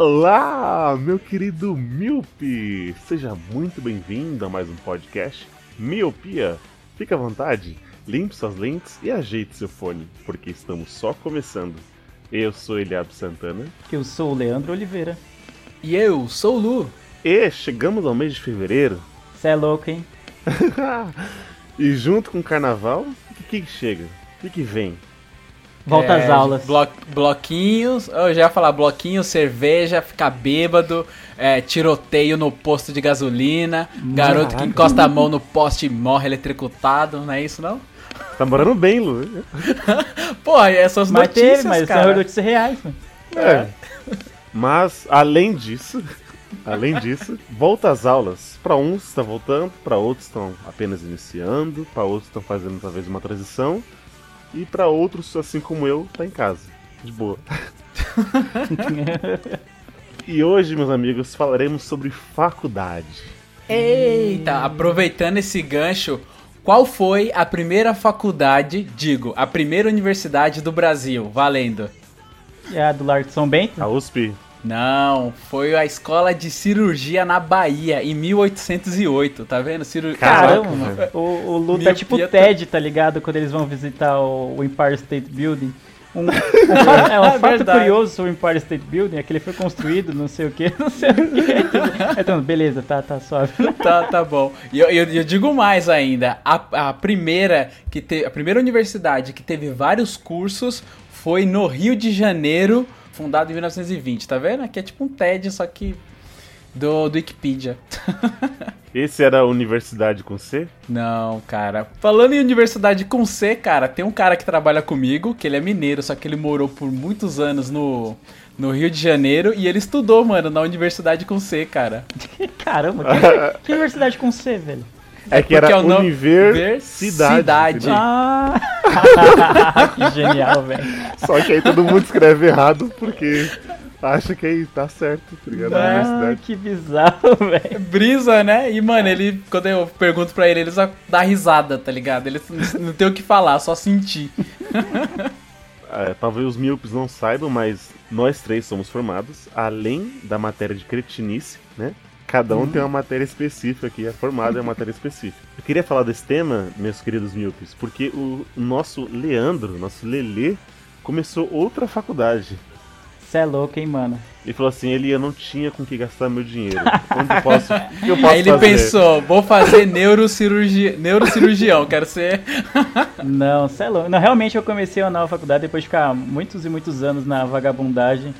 Olá, meu querido Miope! Seja muito bem-vindo a mais um podcast Miopia. Fique à vontade, limpe suas lentes e ajeite seu fone, porque estamos só começando. Eu sou Eliab Santana Eu sou o Leandro Oliveira. E eu sou o Lu. e chegamos ao mês de fevereiro Cê é louco, hein? e junto com o carnaval, o que, que chega? O que, que vem? Volta É, às aulas. blo- bloquinhos, eu já ia falar bloquinho, cerveja, ficar bêbado, é, tiroteio no posto de gasolina, garoto que encosta a mão no poste e morre eletrocutado, não é isso não? Tá morando bem, Lu. Pô, essas Mas notícias, teve, mas cara. são notícias reais, mano. É. Mas, além disso, além disso, volta às aulas. Para uns está voltando, para outros estão apenas iniciando, para outros estão fazendo talvez uma transição, e para outros, assim como eu, tá em casa, de boa. E hoje, meus amigos, falaremos sobre faculdade. Eita, aproveitando esse gancho, qual foi a primeira faculdade, digo, a primeira universidade do Brasil, valendo? É a do Largo de São Bento? A USP, Não, foi a escola de cirurgia na Bahia, em 1808, tá vendo? Ciru... Caramba, Caraca. O, o Lu tá Miopia tipo o Ted, tá ligado? Quando eles vão visitar o, o Empire State Building. Um, um fato- é um É fato verdade. curioso sobre o Empire State Building é que ele foi construído, não sei o que, não sei o que. Então, beleza, tá, tá suave. Tá, tá bom. E eu, eu, eu digo mais ainda. A, a primeira que te, a primeira universidade que teve vários cursos foi no Rio de Janeiro, fundado em 1920, tá vendo? Aqui é tipo um TED, só que do, do Wikipedia. esse era a universidade com C? Não, cara. Falando em universidade com C, cara, tem um cara que trabalha comigo, que ele é mineiro, só que ele morou por muitos anos no, no Rio de Janeiro e ele estudou, mano, na universidade com C, cara. Caramba, que, que universidade com C, velho? É que era é nome- Universidade. Cidade. Ah, que genial, velho. Só que aí todo mundo escreve errado porque acha que aí tá certo, tá ligado? Ah, que bizarro, velho. Brisa, né? E, mano, ele, quando eu pergunto pra ele, ele só dá risada, tá ligado? Ele não tem o que falar, só sentir. É, talvez os míopes não saibam, mas nós três somos formados, além da matéria de cretinice, né? Cada um tem uma matéria específica que é formada em uma matéria específica. Eu queria falar desse tema, meus queridos míopes, porque o nosso Leandro, nosso Lelê, começou outra faculdade. Cê é louco, hein, mano. Ele falou assim, ele eu não tinha com que gastar meu dinheiro. Onde eu posso, o que eu posso Aí ele fazer? pensou, vou fazer neurocirurgia, neurocirurgião, quero ser. Não, cê é louco. Não, realmente eu comecei uma nova faculdade depois de ficar muitos e muitos anos na vagabundagem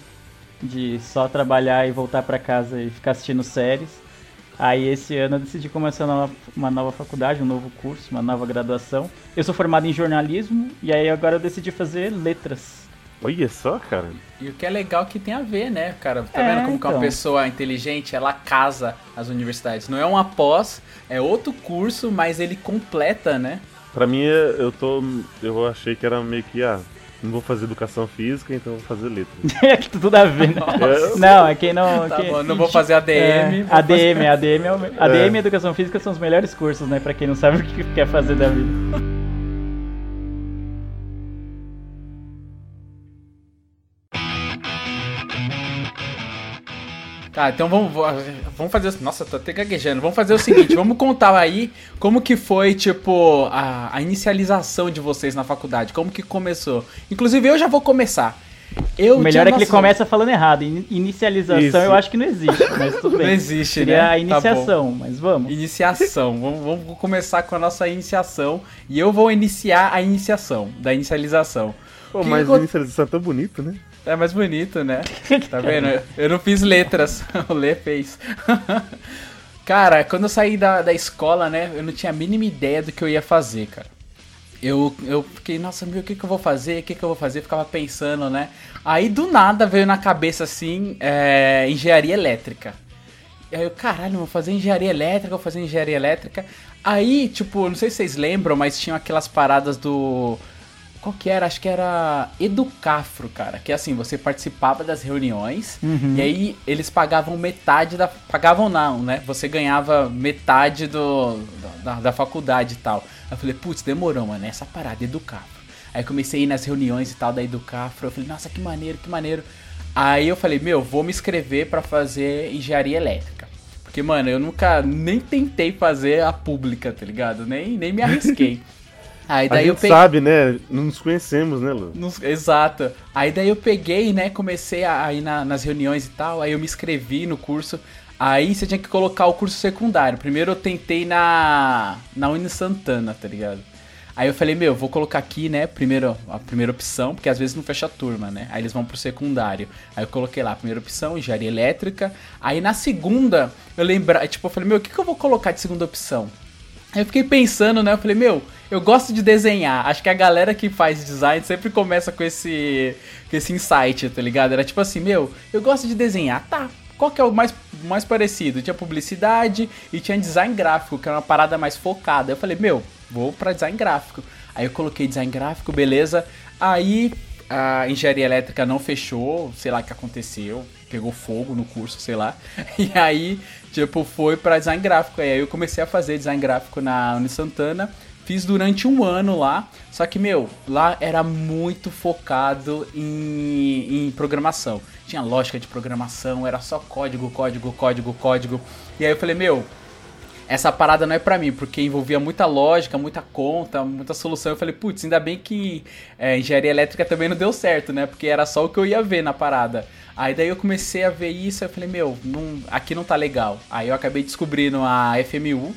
de só trabalhar e voltar pra casa e ficar assistindo séries. Aí esse ano eu decidi começar uma nova, uma nova faculdade, um novo curso, uma nova graduação. Eu sou formado em jornalismo e aí agora eu decidi fazer letras. Olha só, cara. E o que é legal que tem a ver, né, cara? Tá É, vendo como que uma então. pessoa inteligente, ela casa as universidades. Não é uma pós, é outro curso, mas ele completa, né? Pra mim, eu tô. Eu achei que era meio que, ah, não vou fazer educação física, então vou fazer letras. Tudo a ver, né? É, Não, é quem não. Tá quem- bom, não vou fazer ADM. É, vou ADM, ADM, é o ADM É. e Educação Física são os melhores cursos, né? Pra quem não sabe o que quer fazer da vida. Tá, então vamos, vamos fazer. Nossa, tô até gaguejando. Vamos fazer o seguinte: vamos contar aí como que foi, tipo, a, a inicialização de vocês na faculdade. Como que começou. Inclusive, eu já vou começar. Eu O melhor é que ele noção- começa falando errado. In- Inicialização Isso. eu acho que não existe, mas tudo bem. Não existe, Seria né? a Tá iniciação, mas vamos. Iniciação. vamos, vamos começar com a nossa iniciação. E eu vou iniciar a iniciação, da inicialização. Pô, Que mas co- inicialização é tão bonito, né? É mais bonito, né? Tá vendo? Eu não fiz letras, o Lê fez. Cara, quando eu saí da, da escola, né, eu não tinha a mínima ideia do que eu ia fazer, cara. Eu, eu fiquei, nossa, meu, o que, que eu vou fazer? O que, que eu vou fazer? Ficava pensando, né? Aí do nada veio na cabeça assim, é, engenharia elétrica. Aí eu, caralho, vou fazer engenharia elétrica, vou fazer engenharia elétrica. Aí, tipo, não sei se vocês lembram, mas tinham aquelas paradas do. Qual que era? Acho que era Educafro, cara. Que assim, você participava das reuniões e aí eles pagavam metade da. Pagavam não, né? Você ganhava metade do, da, da faculdade e tal. Aí eu falei, putz, demorou, mano. Essa parada, Educafro. Aí comecei a ir nas reuniões e tal da Educafro. Eu falei, nossa, que maneiro, que maneiro. Aí eu falei, meu, vou me inscrever pra fazer engenharia elétrica. Porque, mano, eu nunca nem tentei fazer a pública, tá ligado? Nem, nem me arrisquei. Aí A daí eu gente peguei. sabe, né? Não nos conhecemos, né, Lu? Nos- exato. Aí daí eu peguei, né? Comecei a, a ir na- nas reuniões e tal. Aí eu me inscrevi no curso. Aí você tinha que colocar o curso secundário. Primeiro eu tentei na. na Uni Santana, tá ligado? Aí eu falei, meu, vou colocar aqui, né? Primeiro, a primeira opção, porque às vezes não fecha a turma, né? Aí eles vão pro secundário. Aí eu coloquei lá, primeira opção, engenharia elétrica. Aí na segunda, eu lembrei, tipo, eu falei, meu, o que, que eu vou colocar de segunda opção? Eu fiquei pensando, né? Eu falei, meu, eu gosto de desenhar. Acho que a galera que faz design sempre começa com esse, com esse insight, tá ligado? Era tipo assim, meu, eu gosto de desenhar. Tá, qual que é o mais, mais parecido? Tinha publicidade e tinha design gráfico, que era uma parada mais focada. Eu falei, meu, vou pra design gráfico. Aí eu coloquei design gráfico, beleza. Aí a engenharia elétrica não fechou, sei lá o que aconteceu, pegou fogo no curso, sei lá. E aí, tipo, foi pra design gráfico. Aí eu comecei a fazer design gráfico na Uni Santana. Fiz durante um ano lá, só que, meu, lá era muito focado em, em programação. Tinha lógica de programação, era só código, código, código, código. E aí eu falei, meu, essa parada não é pra mim, porque envolvia muita lógica, muita conta, muita solução. Eu falei, putz, ainda bem que é, engenharia elétrica também não deu certo, né? Porque era só o que eu ia ver na parada. Aí daí eu comecei a ver isso, eu falei, meu, não, aqui não tá legal. Aí eu acabei descobrindo a FMU.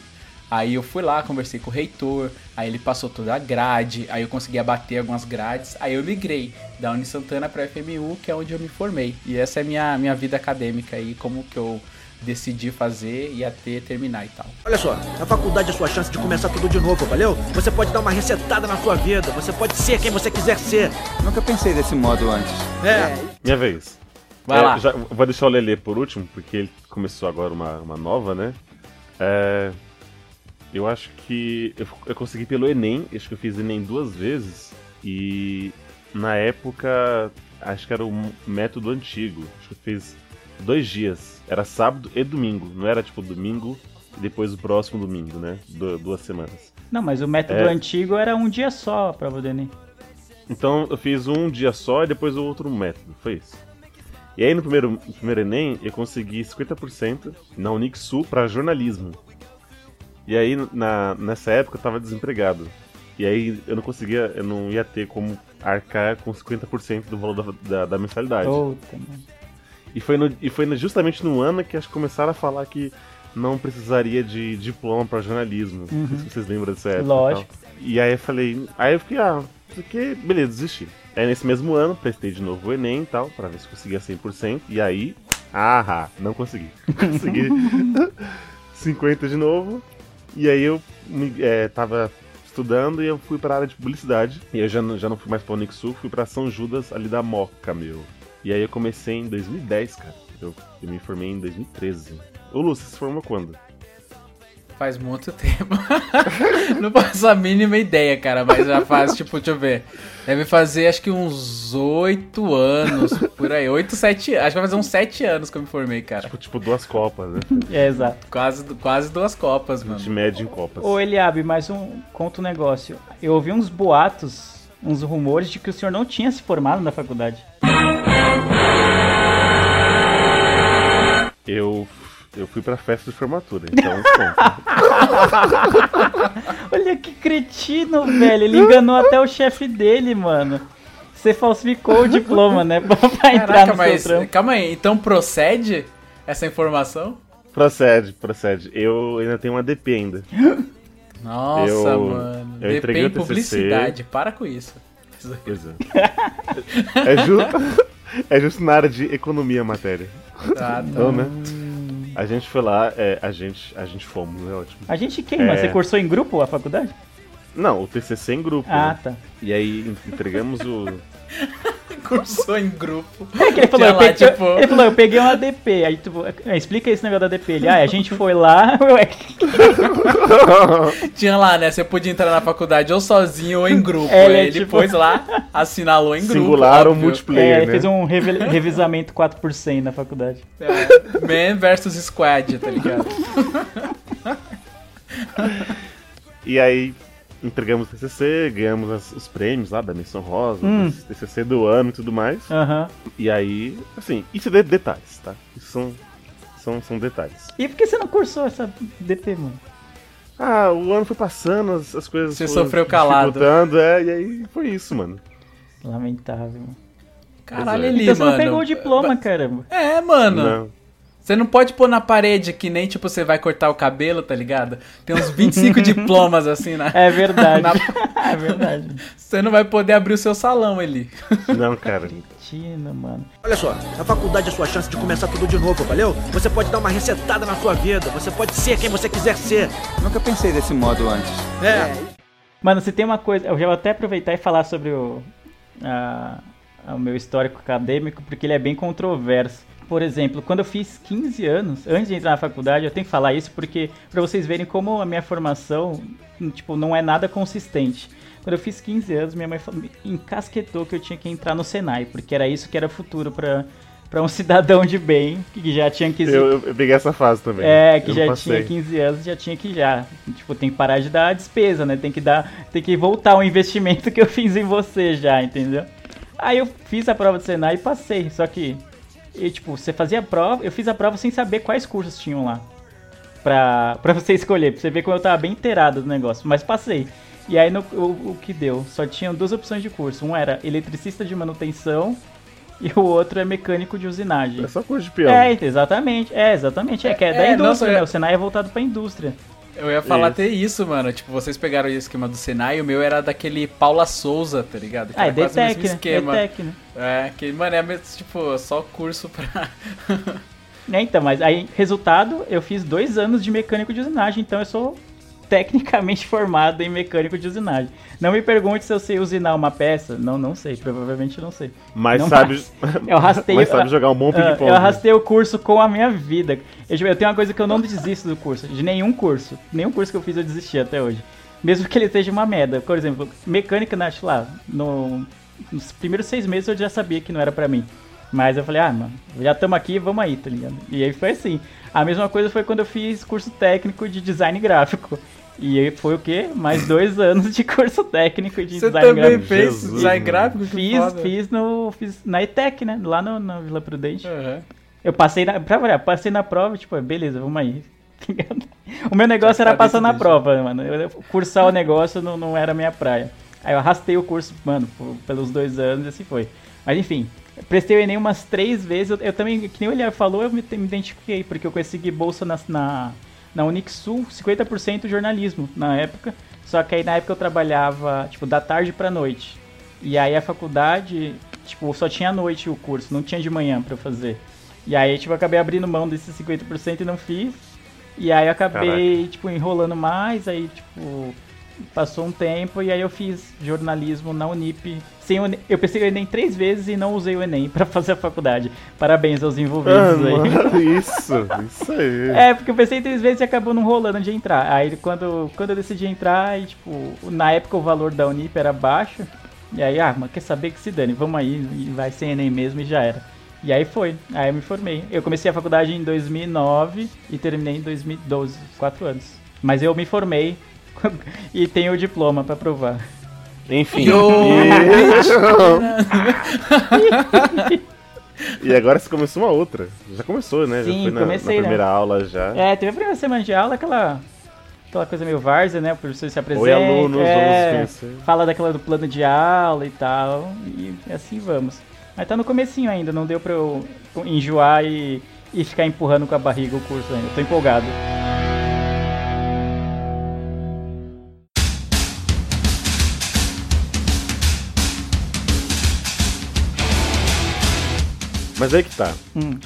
Aí eu fui lá, conversei com o reitor, aí ele passou toda a grade, aí eu consegui abater algumas grades, aí eu migrei da Uni Santana pra FMU, que é onde eu me formei. E essa é a minha, minha vida acadêmica aí, como que eu decidi fazer e até terminar e tal. Olha só, a faculdade é a sua chance de começar tudo de novo, valeu? Você pode dar uma resetada na sua vida, você pode ser quem você quiser ser. Nunca pensei desse modo antes. É, Minha vez. Vai É, lá. já- vou deixar o Lelê por último, porque ele começou agora uma, uma nova, né? É, eu acho que eu, eu consegui pelo Enem, acho que eu fiz Enem duas vezes, e na época acho que era o método antigo. Acho que eu fiz dois dias. Era sábado e domingo. Não era tipo domingo e depois o próximo domingo, né? Du- duas semanas. Não, mas o método É. antigo era um dia só a prova do Enem. Então eu fiz um dia só e depois o outro método, foi isso. E aí no primeiro, no primeiro Enem eu consegui 50% na Unixul para jornalismo. E aí na, nessa época eu tava desempregado. E aí eu não conseguia, eu não ia ter como arcar com 50% do valor da, da, da mensalidade. Mano. E foi, no- e foi justamente no ano que acho que começaram a falar que não precisaria de diploma para jornalismo. Não sei se vocês lembram dessa época. e. Lógico. E aí eu falei, aí eu fiquei, ah, porque, beleza, desisti. Aí nesse mesmo ano, prestei de novo o Enem e tal, pra ver se conseguia 100%. E aí, ah, não consegui. Consegui 50 de novo. E aí eu me- é, tava estudando e eu fui pra área de publicidade. E eu já, não- já não fui mais pra Unixul, fui pra São Judas, ali da Moca, meu. E aí eu comecei em 2010, cara. Eu, eu me formei em 2013. Ô, Lúcio, você se formou quando? Faz muito tempo. não faço a mínima ideia, cara, mas já faz, tipo, deixa eu ver. Deve fazer acho que uns 8 anos, por aí. 8, 7 Acho que vai fazer uns 7 anos que eu me formei, cara. Tipo, tipo duas Copas, né? É, exato. Quase, quase duas Copas, De mano. média em Copas. Ô Eliabe, mais um conta um negócio. Eu ouvi uns boatos, uns rumores de que o senhor não tinha se formado na faculdade. Eu, eu fui pra festa de formatura, então. Olha que cretino, velho. Ele enganou até o chefe dele, mano. Você falsificou o diploma, né? Pra entrar Caraca, no mas seu trampo. calma aí, então procede essa informação? procede, procede. Eu ainda tenho uma DP ainda. Nossa, Eu- mano. eu entreguei DP em publicidade, para com isso. Pois é. É justo, é justo na área de economia a matéria. Ah, tá. Então, né? A gente foi lá, é, a gente, a gente fomos, é ótimo. A gente quem? É. Mas você cursou em grupo a faculdade? Não, o TCC em grupo. Ah, né? tá. E aí entregamos o. Cursou em grupo. É que ele falou, eu lá, peguei, tipo- ele falou, eu peguei um ADP. Aí tu, é, explica esse negócio da ADP. Ele, ah, a gente foi lá. Tinha lá, né? Você podia entrar na faculdade ou sozinho ou em grupo. É, Aí ele, ele tipo- pôs lá, assinalou em grupo. Singular ou multiplayer, é, ele né? fez um reve- revisamento 4 por 100 na faculdade. É, Man versus Squad, tá ligado? E aí entregamos o TCC, ganhamos as- os prêmios lá da Missão Rosa, Hum. TCC do ano e tudo mais. Aham. E aí, assim, isso é de detalhes, tá? Isso são, são, são detalhes. E por que você não cursou essa DP, mano? Ah, o ano foi passando, as, as coisas Você sofreu calado. é, e aí foi isso, mano. Lamentável, mano. Caralho, é. Eli, Então você mano. não pegou o diploma, caramba. É, mano. Não. Você não pode pôr na parede que nem, tipo, você vai cortar o cabelo, tá ligado? Tem uns 25 diplomas assim na. É verdade. Na- é verdade. Você não vai poder abrir o seu salão, Eli. Não, cara. Tina, mano. Olha só, a faculdade é a sua chance de começar tudo de novo, valeu? Você pode dar uma resetada na sua vida, você pode ser quem você quiser ser. Nunca pensei desse modo antes. É. Mano, se tem uma coisa. Eu já vou até aproveitar e falar sobre o, a- o meu histórico acadêmico, porque ele é bem controverso. Por exemplo, quando eu fiz 15 anos, antes de entrar na faculdade, eu tenho que falar isso porque para vocês verem como a minha formação, tipo, não é nada consistente. Quando eu fiz 15 anos, minha mãe encasquetou que eu tinha que entrar no Senai, porque era isso que era futuro para para um cidadão de bem, que já tinha que Eu, eu, eu peguei essa fase também. é, que Eu já passei. tinha 15 anos, já tinha que já. Tipo, tem que parar de dar a despesa, né? Tem que dar. Tem que voltar o investimento que eu fiz em você já, entendeu? Aí eu fiz a prova do Senai e passei. Só que. E, tipo, você fazia a prova, eu fiz a prova sem saber quais cursos tinham lá. Pra, pra você escolher, pra você ver como eu tava bem inteirado do negócio. Mas passei. E aí no, o, o que deu? Só tinham duas opções de curso. Um era eletricista de manutenção e o outro é mecânico de usinagem. É só coisa de peão. É, exatamente. É, exatamente. É, que é, da É, indústria, nossa, né? eu- O Senai é voltado pra indústria. Eu ia falar Isso. até isso, mano. Tipo, vocês pegaram o esquema do Senai, o meu era daquele Paula Souza, tá ligado? Que Ah, é era quase o mesmo né? esquema. Né? É, que, mano, é mesmo, tipo, só curso pra. É, então, mas aí, resultado, eu fiz dois anos de mecânico de usinagem, então eu sou tecnicamente formado em mecânico de usinagem. Não me pergunte se eu sei usinar uma peça. Não, não sei, provavelmente não sei. Mas Não sabe. Eu arrastei, mas sabe jogar um bom Ah, ping-pong. Eu arrastei o curso com a minha vida. Eu, eu tenho uma coisa que eu não desisto do curso, de nenhum curso. Nenhum curso que eu fiz eu desisti até hoje. Mesmo que ele seja uma merda. Por exemplo, mecânica, na, sei lá, no, nos primeiros seis meses eu já sabia que não era pra mim. Mas eu falei, ah, mano, já estamos aqui, vamos aí, tá ligado? E aí foi assim. A mesma coisa foi quando eu fiz curso técnico de design gráfico. E aí foi o quê? Mais dois anos de curso técnico de Você design também gráfico. fez Jesus, design mano. gráfico? Que Fiz, foda. fiz, no, fiz na ETEC, né? Lá no, na Vila Prudente. Aham. Eu passei na. Pra variar, passei na prova, tipo, beleza, vamos aí. O meu negócio Já era passar na prova, mano. Eu- cursar o negócio não, não era a minha praia. Aí eu arrastei o curso, mano, por- pelos dois anos e assim foi. Mas enfim, prestei o Enem umas três vezes. Eu, eu também, que nem o Eliar falou, eu me, me identifiquei, porque eu consegui bolsa na, na, na Unixul, 50% jornalismo na época. Só que aí na época eu trabalhava, tipo, da tarde pra noite. E aí a faculdade, tipo, só tinha à noite o curso, não tinha de manhã pra eu fazer. E aí, tipo, eu acabei abrindo mão desses 50% e não fiz. E aí eu acabei, tipo, enrolando mais, aí, tipo, passou um tempo e aí eu fiz jornalismo na Unip. Sem eu pensei o Enem três vezes e não usei o Enem pra fazer a faculdade. Parabéns aos Ah, envolvidos aí. mano, isso, isso aí. É, porque eu pensei três vezes e acabou não rolando de entrar. Aí quando, quando eu decidi entrar, aí, tipo, na época o valor da Unip era baixo. E aí, ah, mas quer saber que se dane, vamos aí, vai sem Enem mesmo e já era. E aí foi, aí eu me formei. Eu comecei a faculdade em 2009 e terminei em 2012, quatro anos. Mas eu me formei e tenho o diploma pra provar. Enfim. E... agora você começou uma outra. Já começou, né? já Sim, foi na, comecei, na né? primeira aula já. É, teve a primeira semana de aula, aquela, aquela coisa meio várzea, né? O professor se apresenta, Oi, alunos, é, fala daquela do plano de aula e tal, e assim vamos. Mas tá no comecinho ainda, não deu pra eu enjoar e, e ficar empurrando com a barriga o curso ainda. Tô empolgado. Mas aí que tá. Hum.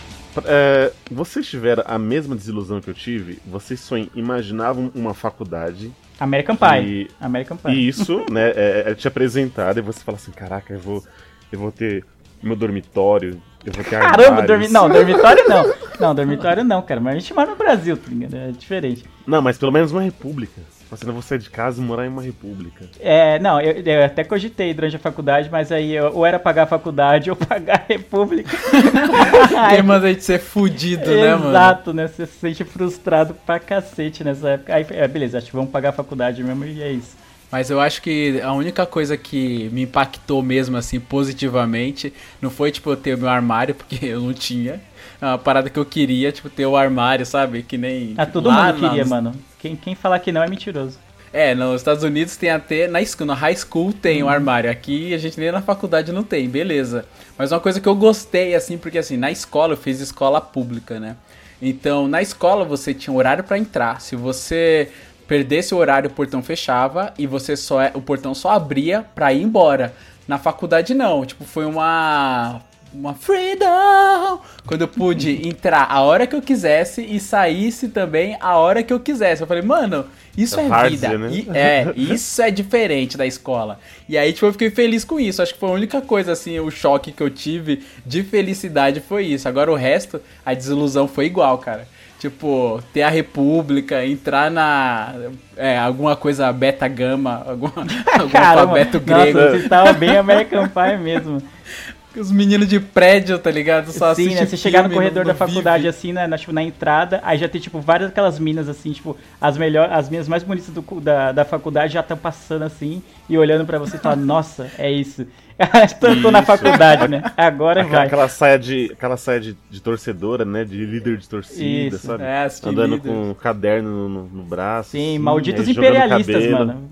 É, vocês tiveram a mesma desilusão que eu tive? Vocês só imaginavam uma faculdade American Pie. E- American Pie. e isso, né, é, é te apresentado e você fala assim, caraca, eu vou, eu vou ter meu dormitório, eu vou ter Caramba, armários." dormi... não, dormitório não. Não, dormitório não, cara. Mas a gente mora no Brasil, tá ligado? É diferente. Não, mas pelo menos uma república. Você não vou sair de casa e morar em uma república. É, não, eu, eu até cogitei durante a faculdade, mas aí eu, ou era pagar a faculdade ou pagar a república. Quem manda a gente ser fudido, né, mano? Exato, né? Você se sente frustrado pra cacete nessa época. Aí, é, beleza, acho que vamos pagar a faculdade mesmo e é isso. Mas eu acho que a única coisa que me impactou mesmo, assim, positivamente, não foi, tipo, eu ter o meu armário, porque eu não tinha. É uma parada que eu queria, tipo, ter o armário, sabe? Que nem. Ah, todo lá mundo queria, nas- mano. Quem, quem falar que não é mentiroso. É, nos Estados Unidos tem até. Na, na high school tem um armário. Aqui a gente nem na faculdade não tem, beleza. Mas uma coisa que eu gostei, assim, porque assim, na escola eu fiz escola pública, né? Então, na escola você tinha um horário pra entrar. Se você perdesse o horário, o portão fechava e você só é- o portão só abria pra ir embora. Na faculdade não, tipo, foi uma uma freedom, quando eu pude entrar a hora que eu quisesse e saísse também a hora que eu quisesse. Eu falei, mano, isso É é, várzea, vida. né? E- é, isso é diferente da escola. E aí, tipo, eu fiquei feliz com isso. Acho que foi a única coisa, assim, o choque que eu tive de felicidade foi isso. Agora o resto, a desilusão foi igual, cara. Tipo, ter a República, entrar na. É, alguma coisa beta gama, alguma, algum Caramba, alfabeto grego. nossa, você estava bem American Pie mesmo. Os meninos de prédio, tá ligado? Só Sim, né? assiste Você chegar no corredor não- da não faculdade, vive. assim, né? Na, tipo, na entrada, aí já tem, tipo, várias aquelas minas, assim, tipo, as melhores, as minas mais bonitas do, da, da faculdade já estão passando, assim, e olhando pra você e falando, nossa, é isso. tô, tô na faculdade, né? Agora Aquela, vai. aquela saia, de, aquela saia de, de torcedora, né? De líder de torcida, Isso. sabe? É, Andando líder. com um caderno no, no- no braço. Sim, assim, malditos imperialistas, mano.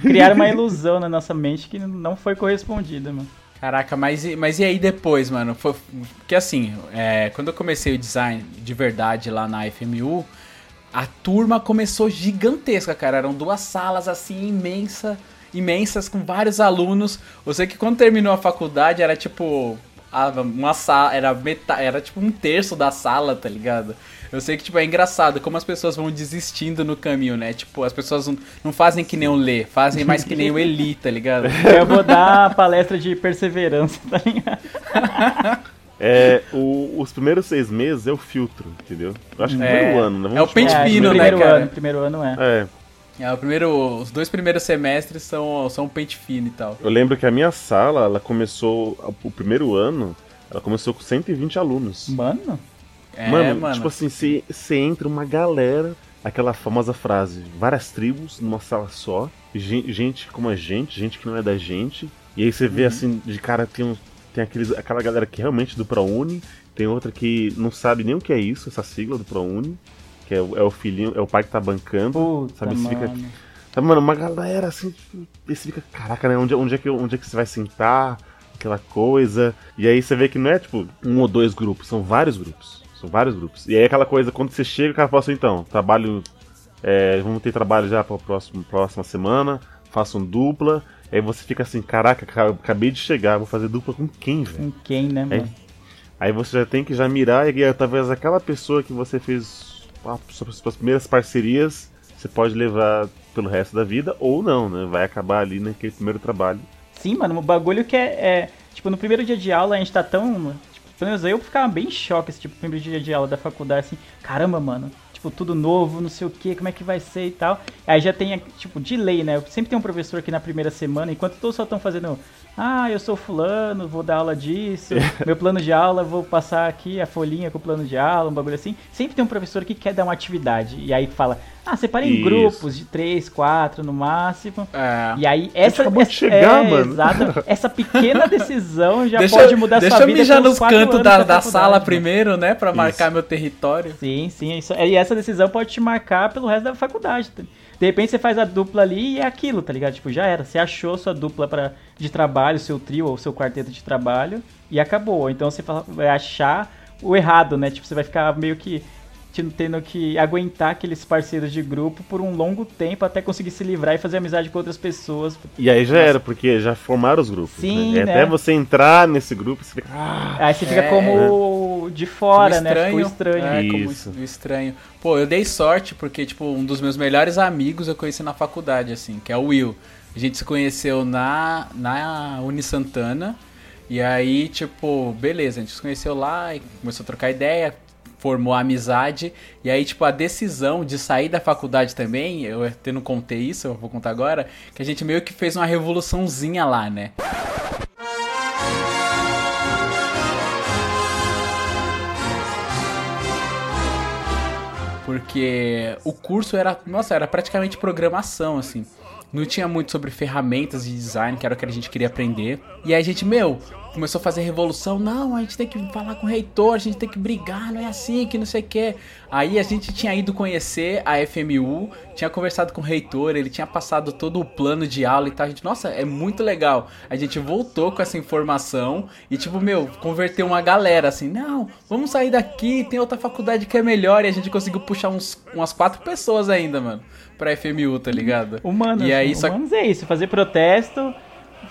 Criaram uma ilusão na nossa mente que não foi correspondida, mano. Caraca, mas, e- mas e aí depois, mano? Foi, porque assim, é, quando eu comecei o design de verdade lá na FMU, a turma começou gigantesca, cara. Eram duas salas assim, imensa, imensas, com vários alunos. Eu sei que quando terminou a faculdade era tipo. a- Uma sala, era, meta, era tipo um terço da sala, tá ligado? Eu sei que, tipo, é engraçado como as pessoas vão desistindo no caminho, né? Tipo, as pessoas não, não fazem que nem o Lê, fazem mais que nem o Eli, tá ligado? Eu vou dar a palestra de perseverança, tá ligado? É, o- os primeiros seis meses é o filtro, entendeu? Eu acho que É. primeiro ano, né? É o pente fino, no né, cara? ano, primeiro ano é. É, É, o primeiro, os dois primeiros semestres são, são pente fino e tal. eu lembro que a minha sala, ela começou, o primeiro ano, ela começou com 120 alunos. Mano, É, mano, mano. tipo assim, você entra uma galera, aquela famosa frase, várias tribos numa sala só, gen- gente como a gente, gente que não é da gente, e aí você Uhum. vê assim, de cara tem, um, tem aqueles, aquela galera que realmente é do ProUni, tem outra que não sabe nem o que é isso, essa sigla do ProUni, que é, o- é o filhinho, é o pai que tá bancando, puta, sabe, você fica, mano. Sabe, mano, uma galera assim, tipo, você fica, caraca, né? Onde, onde, é que, onde é que você vai sentar? Aquela coisa. E aí você vê que não é tipo um ou dois grupos, são vários grupos. São vários grupos. E aí aquela coisa, quando você chega, o cara fala assim, então, trabalho. é, vamos ter trabalho já pra próxima, próxima semana, façam dupla. Aí você fica assim, caraca, ca- acabei de chegar, vou fazer dupla com quem, velho? Com quem, né, mano? Aí você já tem que já mirar e aí, talvez aquela pessoa que você fez suas, suas primeiras parcerias, você pode levar pelo resto da vida ou não, né? Vai acabar ali naquele primeiro trabalho. Sim, mano, o bagulho que é, é, Tipo, no primeiro dia de aula a gente tá tão. Pelo menos eu ficava bem em choque esse tipo, primeiro dia de aula da faculdade, assim, caramba, mano. Tipo, tudo novo, não sei o que, como é que vai ser e tal. Aí já tem, tipo, de lei, né? Sempre tem um professor aqui na primeira semana, enquanto todos só estão fazendo. Ah, eu sou fulano, vou dar aula disso, meu plano de aula, vou passar aqui a folhinha com o plano de aula, um bagulho assim. Sempre tem um professor que quer dar uma atividade. E aí fala, ah, separa em grupos de três, quatro no máximo. É. E aí, essa, acabou de essa- chegar, é, mano. Exato, essa pequena decisão já deixa pode mudar deixa sua eu vida mijar pelos nos quatro cantos da, da sala mano. primeiro, né? Pra marcar Isso. meu território. Sim, sim. Isso, e essa decisão pode te marcar pelo resto da faculdade. De repente você faz a dupla ali e é aquilo, tá ligado? Tipo, já era. Você achou sua dupla pra, de trabalho, seu trio ou seu quarteto de trabalho e acabou. Ou Então você vai achar o errado, né? Tipo, você vai ficar meio que tendo que aguentar aqueles parceiros de grupo por um longo tempo até conseguir se livrar e fazer amizade com outras pessoas. E aí já era, porque já formaram os grupos. Sim, né? E né? até você entrar nesse grupo, você fica. Ah, Aí você fica É. como como de fora, O né? Ficou estranho. É, como Isso. o estranho. Pô, eu dei sorte porque, tipo, um dos meus melhores amigos eu conheci na faculdade, assim, que é o Will. A gente se conheceu na, na Uni Santana. E aí, tipo, beleza, a gente se conheceu lá e começou a trocar ideia, formou amizade. E aí, tipo, a decisão de sair da faculdade também, eu até não contei isso, eu vou contar agora, que a gente meio que fez uma revoluçãozinha lá, né? Porque o curso era, nossa, era praticamente programação, assim. Não tinha muito sobre ferramentas de design, que era o que a gente queria aprender. E aí a gente, meu, começou a fazer revolução. Não, a gente tem que falar com o reitor, a gente tem que brigar, não é assim, que não sei o que. Aí a gente tinha ido conhecer a FMU, tinha conversado com o reitor, ele tinha passado todo o plano de aula e tal. A gente, nossa, é muito legal. A gente voltou com essa informação e, tipo, meu, converteu uma galera assim, não, vamos sair daqui, tem outra faculdade que é melhor. E a gente conseguiu puxar uns, umas quatro pessoas ainda, mano, pra FMU, tá ligado? Humanos, E aí, só humanos é isso, fazer protesto,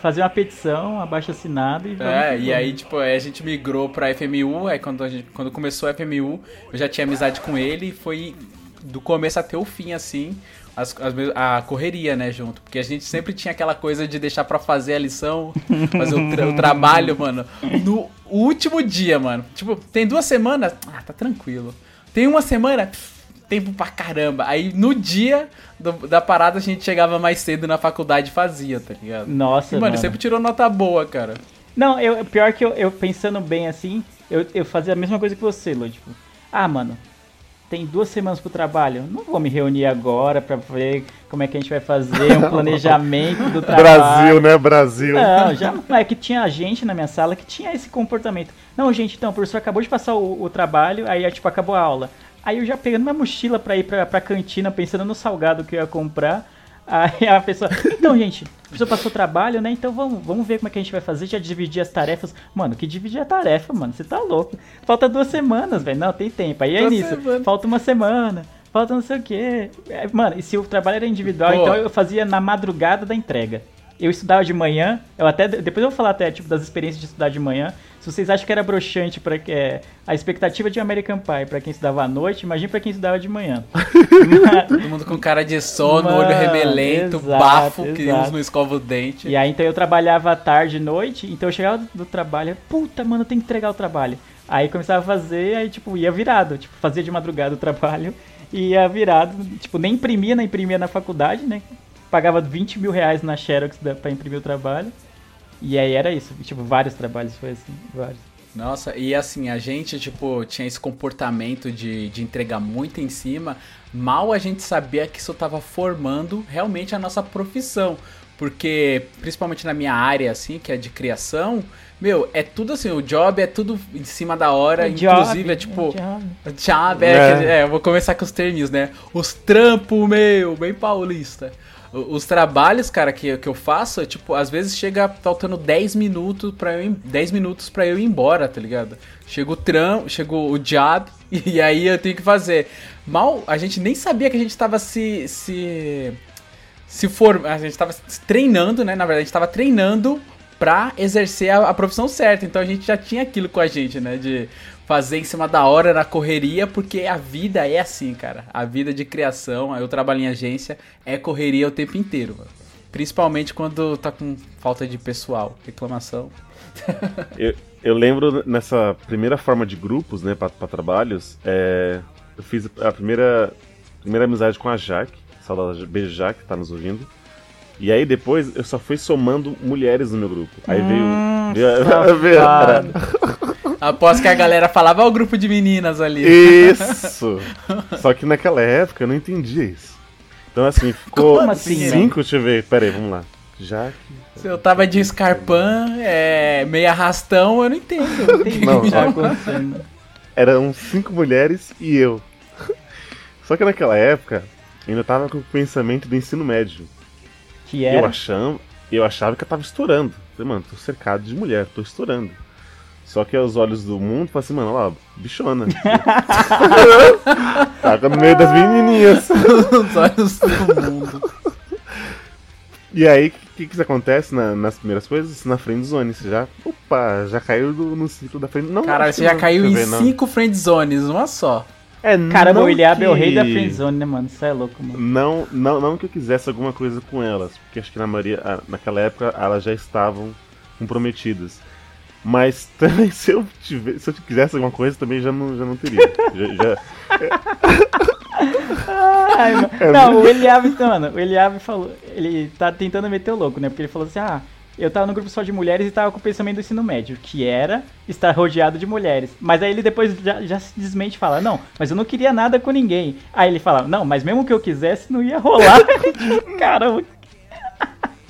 fazer uma petição, abaixo assinado e É, e aí, tipo, aí a gente migrou pra FMU, aí quando, a gente, quando começou a FMU, eu já tinha amizade com ele e foi do começo até o fim, assim, as- as a correria, né, junto. Porque a gente sempre tinha aquela coisa de deixar pra fazer a lição, fazer o, tra- o trabalho, mano, no último dia, mano. Tipo, tem duas semanas, ah, tá tranquilo. Tem uma semana, pff, tempo pra caramba. Aí no dia do- da parada a gente chegava mais cedo na faculdade e fazia, tá ligado? Nossa, E, mano, mano. sempre tirou nota boa, cara. Não, eu, pior que eu, eu pensando bem assim, eu, eu fazia a mesma coisa que você, Lu. Tipo, ah, mano, tem duas semanas pro trabalho. Não vou me reunir agora pra ver como é que a gente vai fazer um planejamento do trabalho. Brasil, né? Brasil. Não, já não é que tinha gente na minha sala que tinha esse comportamento. Não, gente, então, o professor acabou de passar o, o trabalho, aí tipo, acabou a aula. Aí eu já pegando minha mochila pra ir pra, pra cantina, pensando no salgado que eu ia comprar. Aí a pessoa, então, gente, o professor passou o trabalho, né? Então vamos, vamos ver como é que a gente vai fazer, já dividir as tarefas. Mano, que dividir a tarefa, mano? Você tá louco. Falta duas semanas, velho. Não, tem tempo. Aí é nisso. Falta uma semana. Falta não sei o quê. É, Mano, e se o trabalho era individual, Pô. então eu fazia na madrugada da entrega. Eu estudava de manhã, eu até depois eu vou falar até tipo das experiências de estudar de manhã. Se vocês acham que era broxante para é, a expectativa de American Pie para quem estudava à noite, imagine para quem estudava de manhã. Todo mundo com cara de sono, Mano, olho remelento, exato, bafo, que exato. uns não escova o dente. E aí então eu trabalhava à tarde e noite, então eu chegava do, do trabalho, puta, mano, eu tenho que entregar o trabalho. Aí começava a fazer, aí tipo, ia virado, tipo, fazia de madrugada o trabalho e ia virado, tipo, nem imprimia, nem imprimia na faculdade, né? Pagava 20 mil reais na Xerox da- pra imprimir o trabalho. E aí era isso, tipo, vários trabalhos, foi assim, vários. Nossa, e assim, a gente, tipo, tinha esse comportamento de, de entregar muito em cima. Mal a gente sabia que isso tava formando realmente a nossa profissão. Porque, principalmente na minha área, assim, que é de criação, meu, é tudo assim, o job é tudo em cima da hora, O inclusive job, é tipo. o job. Job, é, É. é, eu vou começar com os termos, né? Os trampos, meu, bem paulista. Os trabalhos, cara, que, que eu faço, é, tipo, às vezes chega faltando 10 minutos para eu ir, 10 minutos para eu ir embora, tá ligado? Chega o tram, o job e aí eu tenho que fazer. Mal, a gente nem sabia que a gente tava se se se for, a gente tava treinando, né? Na verdade, a gente tava treinando pra exercer a, a profissão certa. Então a gente já tinha aquilo com a gente, né? De fazer em cima da hora na correria, porque a vida é assim, cara. A vida de criação, eu trabalho em agência, é correria o tempo inteiro, mano. Principalmente quando tá com falta de pessoal, reclamação. Eu, eu lembro nessa primeira forma de grupos, né, pra, pra trabalhos, é, eu fiz a primeira, primeira amizade com a Jaque, saudade, beijo Jaque, tá nos ouvindo. E aí depois eu só fui somando mulheres no meu grupo. Aí Hum, veio. veio safado. Após que a galera falava, ó o grupo de meninas ali. Isso! Só que naquela época eu não entendia isso. Então assim, ficou Como assim, cinco, deixa eu ver, pera aí, vamos lá. Jaque. Se eu tava de escarpão, é, meio arrastão, eu não entendo. Tem Não, que tá ó. acontecendo. Eram cinco mulheres e eu. Só que naquela época eu ainda tava com o pensamento do ensino médio. Que Eu era. achava, eu achava que eu tava estourando. Falei, mano, tô cercado de mulher, tô estourando. Só que aos olhos do mundo, falei assim, mano, olha lá, bichona. Tava no meio das menininhas. Os olhos do mundo. E aí, o que, que acontece na- nas primeiras coisas? Na friend zone, você já, opa, já caiu do- no ciclo da friend Não, Caralho, acho você já não, caiu em eu ver, cinco friend zones, uma só. É, Caramba, não o Eliabe é o que- rei da friendzone, né, mano? Isso é louco, mano. Não, não, não que eu quisesse alguma coisa com elas, porque acho que na maioria, naquela época elas já estavam comprometidas. Mas também se eu tiver, se eu quisesse alguma coisa também já não, já não teria. já, já- Ai, mano. Não, o Eliabe, mano, o Eliabe falou, ele tá tentando meter o louco, né? Porque ele falou assim, ah, eu tava no grupo só de mulheres e tava com o pensamento do ensino médio, que era estar rodeado de mulheres. Mas aí ele depois já, já se desmente e fala, não, mas eu não queria nada com ninguém. Aí ele fala, não, mas mesmo que eu quisesse, não ia rolar. Caramba.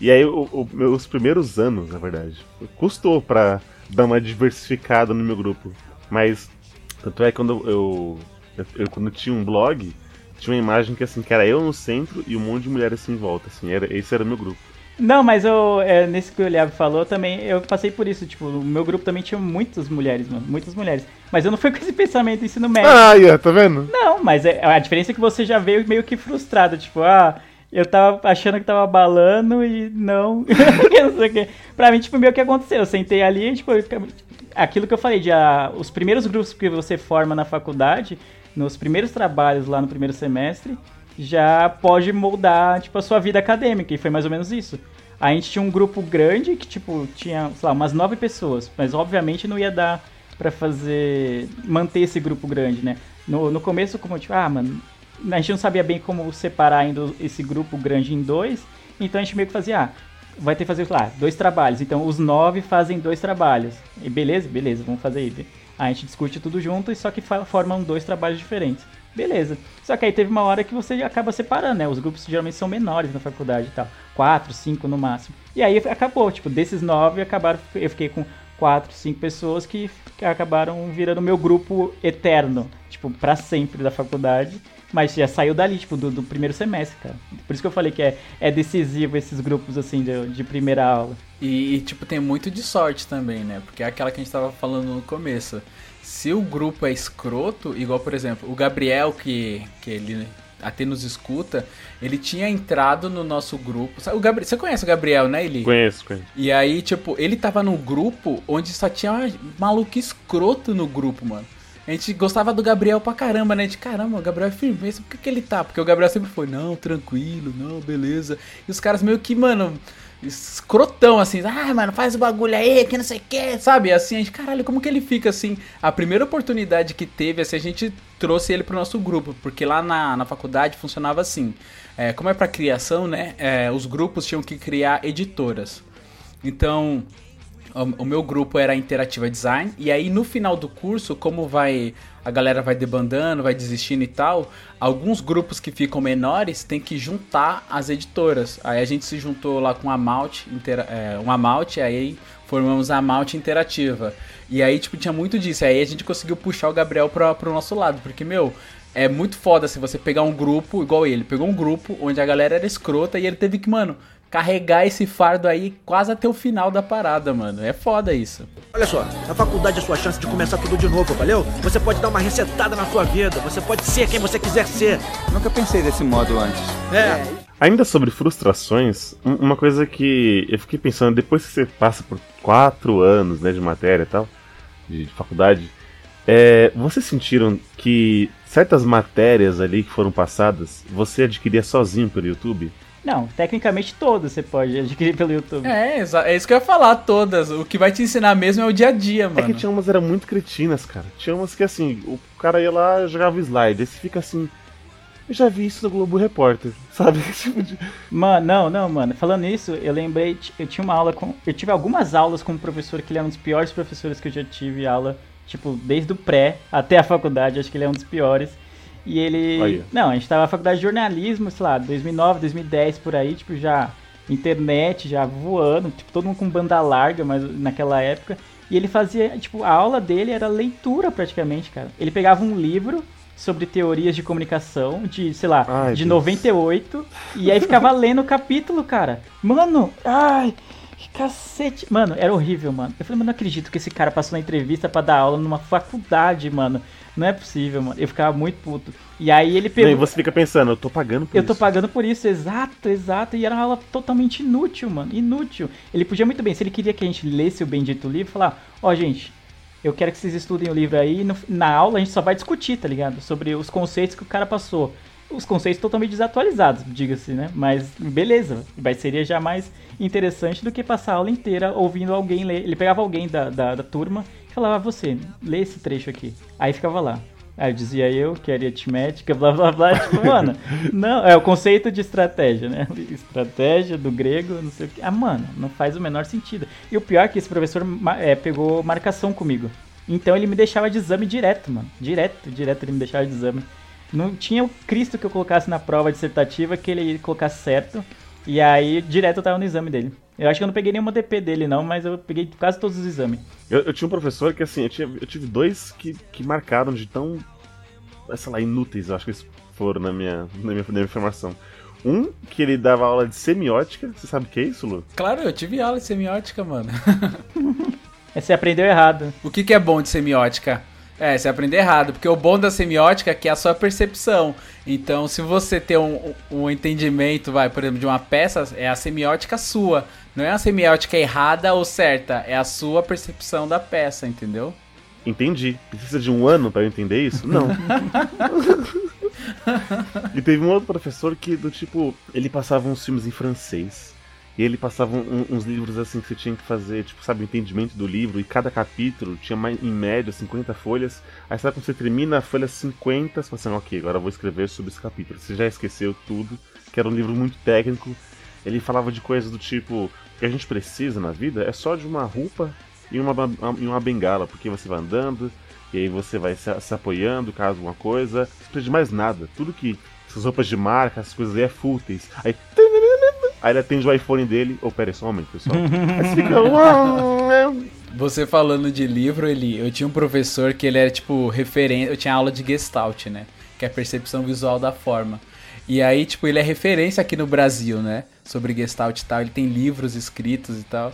E aí o- o- meus primeiros anos, na verdade, custou pra dar uma diversificada no meu grupo. Mas tanto é que quando eu, eu, eu- quando tinha um blog, tinha uma imagem que assim, que era eu no centro e um monte de mulheres assim em volta, assim, era, esse era o meu grupo. Não, mas eu, é, nesse que o Eliabe falou também, eu passei por isso, tipo, o meu grupo também tinha muitas mulheres, mano, muitas mulheres. Mas eu não fui com esse pensamento ensino médio. Ah, yeah, tá vendo? Não, mas é- a diferença é que você já veio meio que frustrado, tipo, ah, eu tava achando que tava balando e não, que não sei o que. Pra mim, tipo, meio que aconteceu, eu sentei ali e, tipo, aquilo que eu falei, de ah, os primeiros grupos que você forma na faculdade, nos primeiros trabalhos lá no primeiro semestre, já pode moldar, tipo, a sua vida acadêmica, e foi mais ou menos isso. A gente tinha um grupo grande que, tipo, tinha, sei lá, umas nove pessoas, mas obviamente não ia dar pra fazer, manter esse grupo grande, né? No, no começo, como, tipo, ah, mano, a gente não sabia bem como separar ainda esse grupo grande em dois, então a gente meio que fazia, ah, vai ter que fazer, lá, dois trabalhos, então os nove fazem dois trabalhos. E beleza? Beleza, vamos fazer isso. A gente discute tudo junto e só que formam dois trabalhos diferentes. Beleza. Só que aí teve uma hora que você acaba separando, né? Os grupos geralmente são menores na faculdade e tal. Quatro, cinco no máximo. E aí acabou, tipo, desses nove acabaram. Eu fiquei com quatro, cinco pessoas que acabaram virando meu grupo eterno, tipo, pra sempre da faculdade. Mas já saiu dali, tipo, do, do primeiro semestre, cara. Por isso que eu falei que é, é decisivo esses grupos, assim, de, de primeira aula. E, tipo, tem muito de sorte também, né? Porque é aquela que a gente tava falando no começo. Se o grupo é escroto, igual, por exemplo, o Gabriel, que, que ele até nos escuta, ele tinha entrado no nosso grupo. O Gabri... Você conhece o Gabriel, né, Eli? Conheço, conheço. E aí, tipo, ele tava num grupo onde só tinha maluco escroto no grupo, mano. A gente gostava do Gabriel pra caramba, né? De caramba, o Gabriel é firmeza, por que, que ele tá? Porque o Gabriel sempre foi, não, tranquilo, não, beleza. E os caras meio que, mano, escrotão, assim, ah, mano, faz o bagulho aí, que não sei o que, sabe? Assim, a gente, caralho, como que ele fica assim? A primeira oportunidade que teve, assim, a gente trouxe ele pro nosso grupo, porque lá na, na faculdade funcionava assim. É, como é pra criação, né? é, os grupos tinham que criar editoras. Então, o, meu grupo era Interativa Design, e aí no final do curso, como vai a galera vai debandando, vai desistindo e tal, alguns grupos que ficam menores tem que juntar as editoras. Aí a gente se juntou lá com a Malt, é, uma Malt, aí formamos a Malt Interativa. E aí, tipo, tinha muito disso. Aí a gente conseguiu puxar o Gabriel pra, pro nosso lado, porque, meu, é muito foda se você pegar um grupo, igual ele, pegou um grupo onde a galera era escrota e ele teve que, mano, carregar esse fardo aí quase até o final da parada, mano. É foda isso. Olha só, a faculdade é a sua chance de começar tudo de novo, valeu? Você pode dar uma resetada na sua vida, você pode ser quem você quiser ser. Nunca pensei desse modo antes. É. Ainda sobre frustrações, um- uma coisa que eu fiquei pensando, depois que você passa por quatro anos né, de matéria e tal, de, de faculdade, é, vocês sentiram que certas matérias ali que foram passadas, você adquiria sozinho pelo YouTube? Não, tecnicamente todos você pode adquirir pelo YouTube. É, é isso que eu ia falar, todas. O que vai te ensinar mesmo é o dia a dia, mano. É que tinha umas eram muito cretinas, cara. Tinha umas que assim, o cara ia lá jogava slide, você fica assim. Eu já vi isso no Globo Repórter, sabe? Tipo de- Mano, não, não, mano. Falando isso, eu lembrei, eu tinha uma aula com. Eu tive algumas aulas com um professor que ele é um dos piores professores que eu já tive aula, tipo, desde o pré até a faculdade, acho que ele é um dos piores. E ele. Olha. Não, a gente tava na faculdade de jornalismo, sei lá, 2009, 2010 por aí, tipo, já internet já voando, tipo, todo mundo com banda larga, mas naquela época. E ele fazia, tipo, a aula dele era leitura praticamente, cara. Ele pegava um livro sobre teorias de comunicação de, sei lá, Ai, de Deus. 98 e aí ficava lendo o capítulo, cara. Mano, ai, Cacete. Mano, era horrível, mano. Eu falei, mano, não acredito que esse cara passou na entrevista pra dar aula numa faculdade, mano. Não é possível, mano. Eu ficava muito puto. E aí ele pegou. e você fica pensando, eu tô pagando por Eu tô isso. pagando por isso, exato, exato. E era uma aula totalmente inútil, mano. Inútil. Ele podia muito bem, se ele queria que a gente lesse o bendito livro, falar: Ó, gente, eu quero que vocês estudem o livro aí. na aula a gente só vai discutir, tá ligado? Sobre os conceitos que o cara passou. Os conceitos totalmente desatualizados, diga-se, né? Mas beleza, mas seria já mais interessante do que passar a aula inteira ouvindo alguém ler. Ele pegava alguém da, da, da turma e falava: "Ah, Você, lê esse trecho aqui. Aí ficava lá. Aí dizia eu que era aritmética, blá blá blá. Tipo, mano, não, é o conceito de estratégia, né? Estratégia do grego, não sei o que. Ah, mano, não faz o menor sentido. E o pior é que esse professor é, pegou marcação comigo. Então ele me deixava de exame direto, mano. Direto, direto ele me deixava de exame. Não tinha o Cristo que eu colocasse na prova dissertativa que ele colocasse certo. E aí, direto eu tava no exame dele. Eu acho que eu não peguei nenhuma DP dele, não, mas eu peguei quase todos os exames. Eu, eu tinha um professor que, assim, eu, tinha- eu tive dois que, que marcaram de tão, sei lá, inúteis, eu acho que eles foram na minha, na minha, na minha formação. Um, que ele dava aula de semiótica, você sabe o que é isso, Lu? Claro, eu tive aula de semiótica, mano. É, Você aprendeu errado. O que, que é bom de semiótica? É, você aprender errado, porque o bom da semiótica é que é a sua percepção. Então, se você tem um, um entendimento, vai, por exemplo, de uma peça, é a semiótica sua. Não é a semiótica errada ou certa, é a sua percepção da peça, entendeu? Entendi. Precisa de um ano pra eu entender isso? Não. e teve um outro professor que, do tipo, ele passava uns filmes em francês. E ele passava um- uns livros assim que você tinha que fazer, tipo, sabe, o entendimento do livro. E cada capítulo tinha mais, em média 50 folhas. Aí sabe quando você termina a folha 50, você fala assim, ok, agora eu vou escrever sobre esse capítulo. Você já esqueceu tudo, que era um livro muito técnico. Ele falava de coisas do tipo, o que a gente precisa na vida é só de uma roupa e uma, e uma bengala, porque você vai andando, e aí você vai se, se apoiando caso alguma coisa. Não precisa de mais nada. Tudo que. Essas roupas de marca, essas coisas aí é fúteis. Aí. Aí ele atende o iPhone dele. Ô, pera aí, só um momento, pessoal. Aí você fica. "Uau". Você falando de livro, ele, eu tinha um professor que ele era tipo referência, eu tinha aula de Gestalt, né? Que é a percepção visual da forma. E aí, tipo, ele é referência aqui no Brasil, né? Sobre Gestalt e tal, ele tem livros escritos e tal.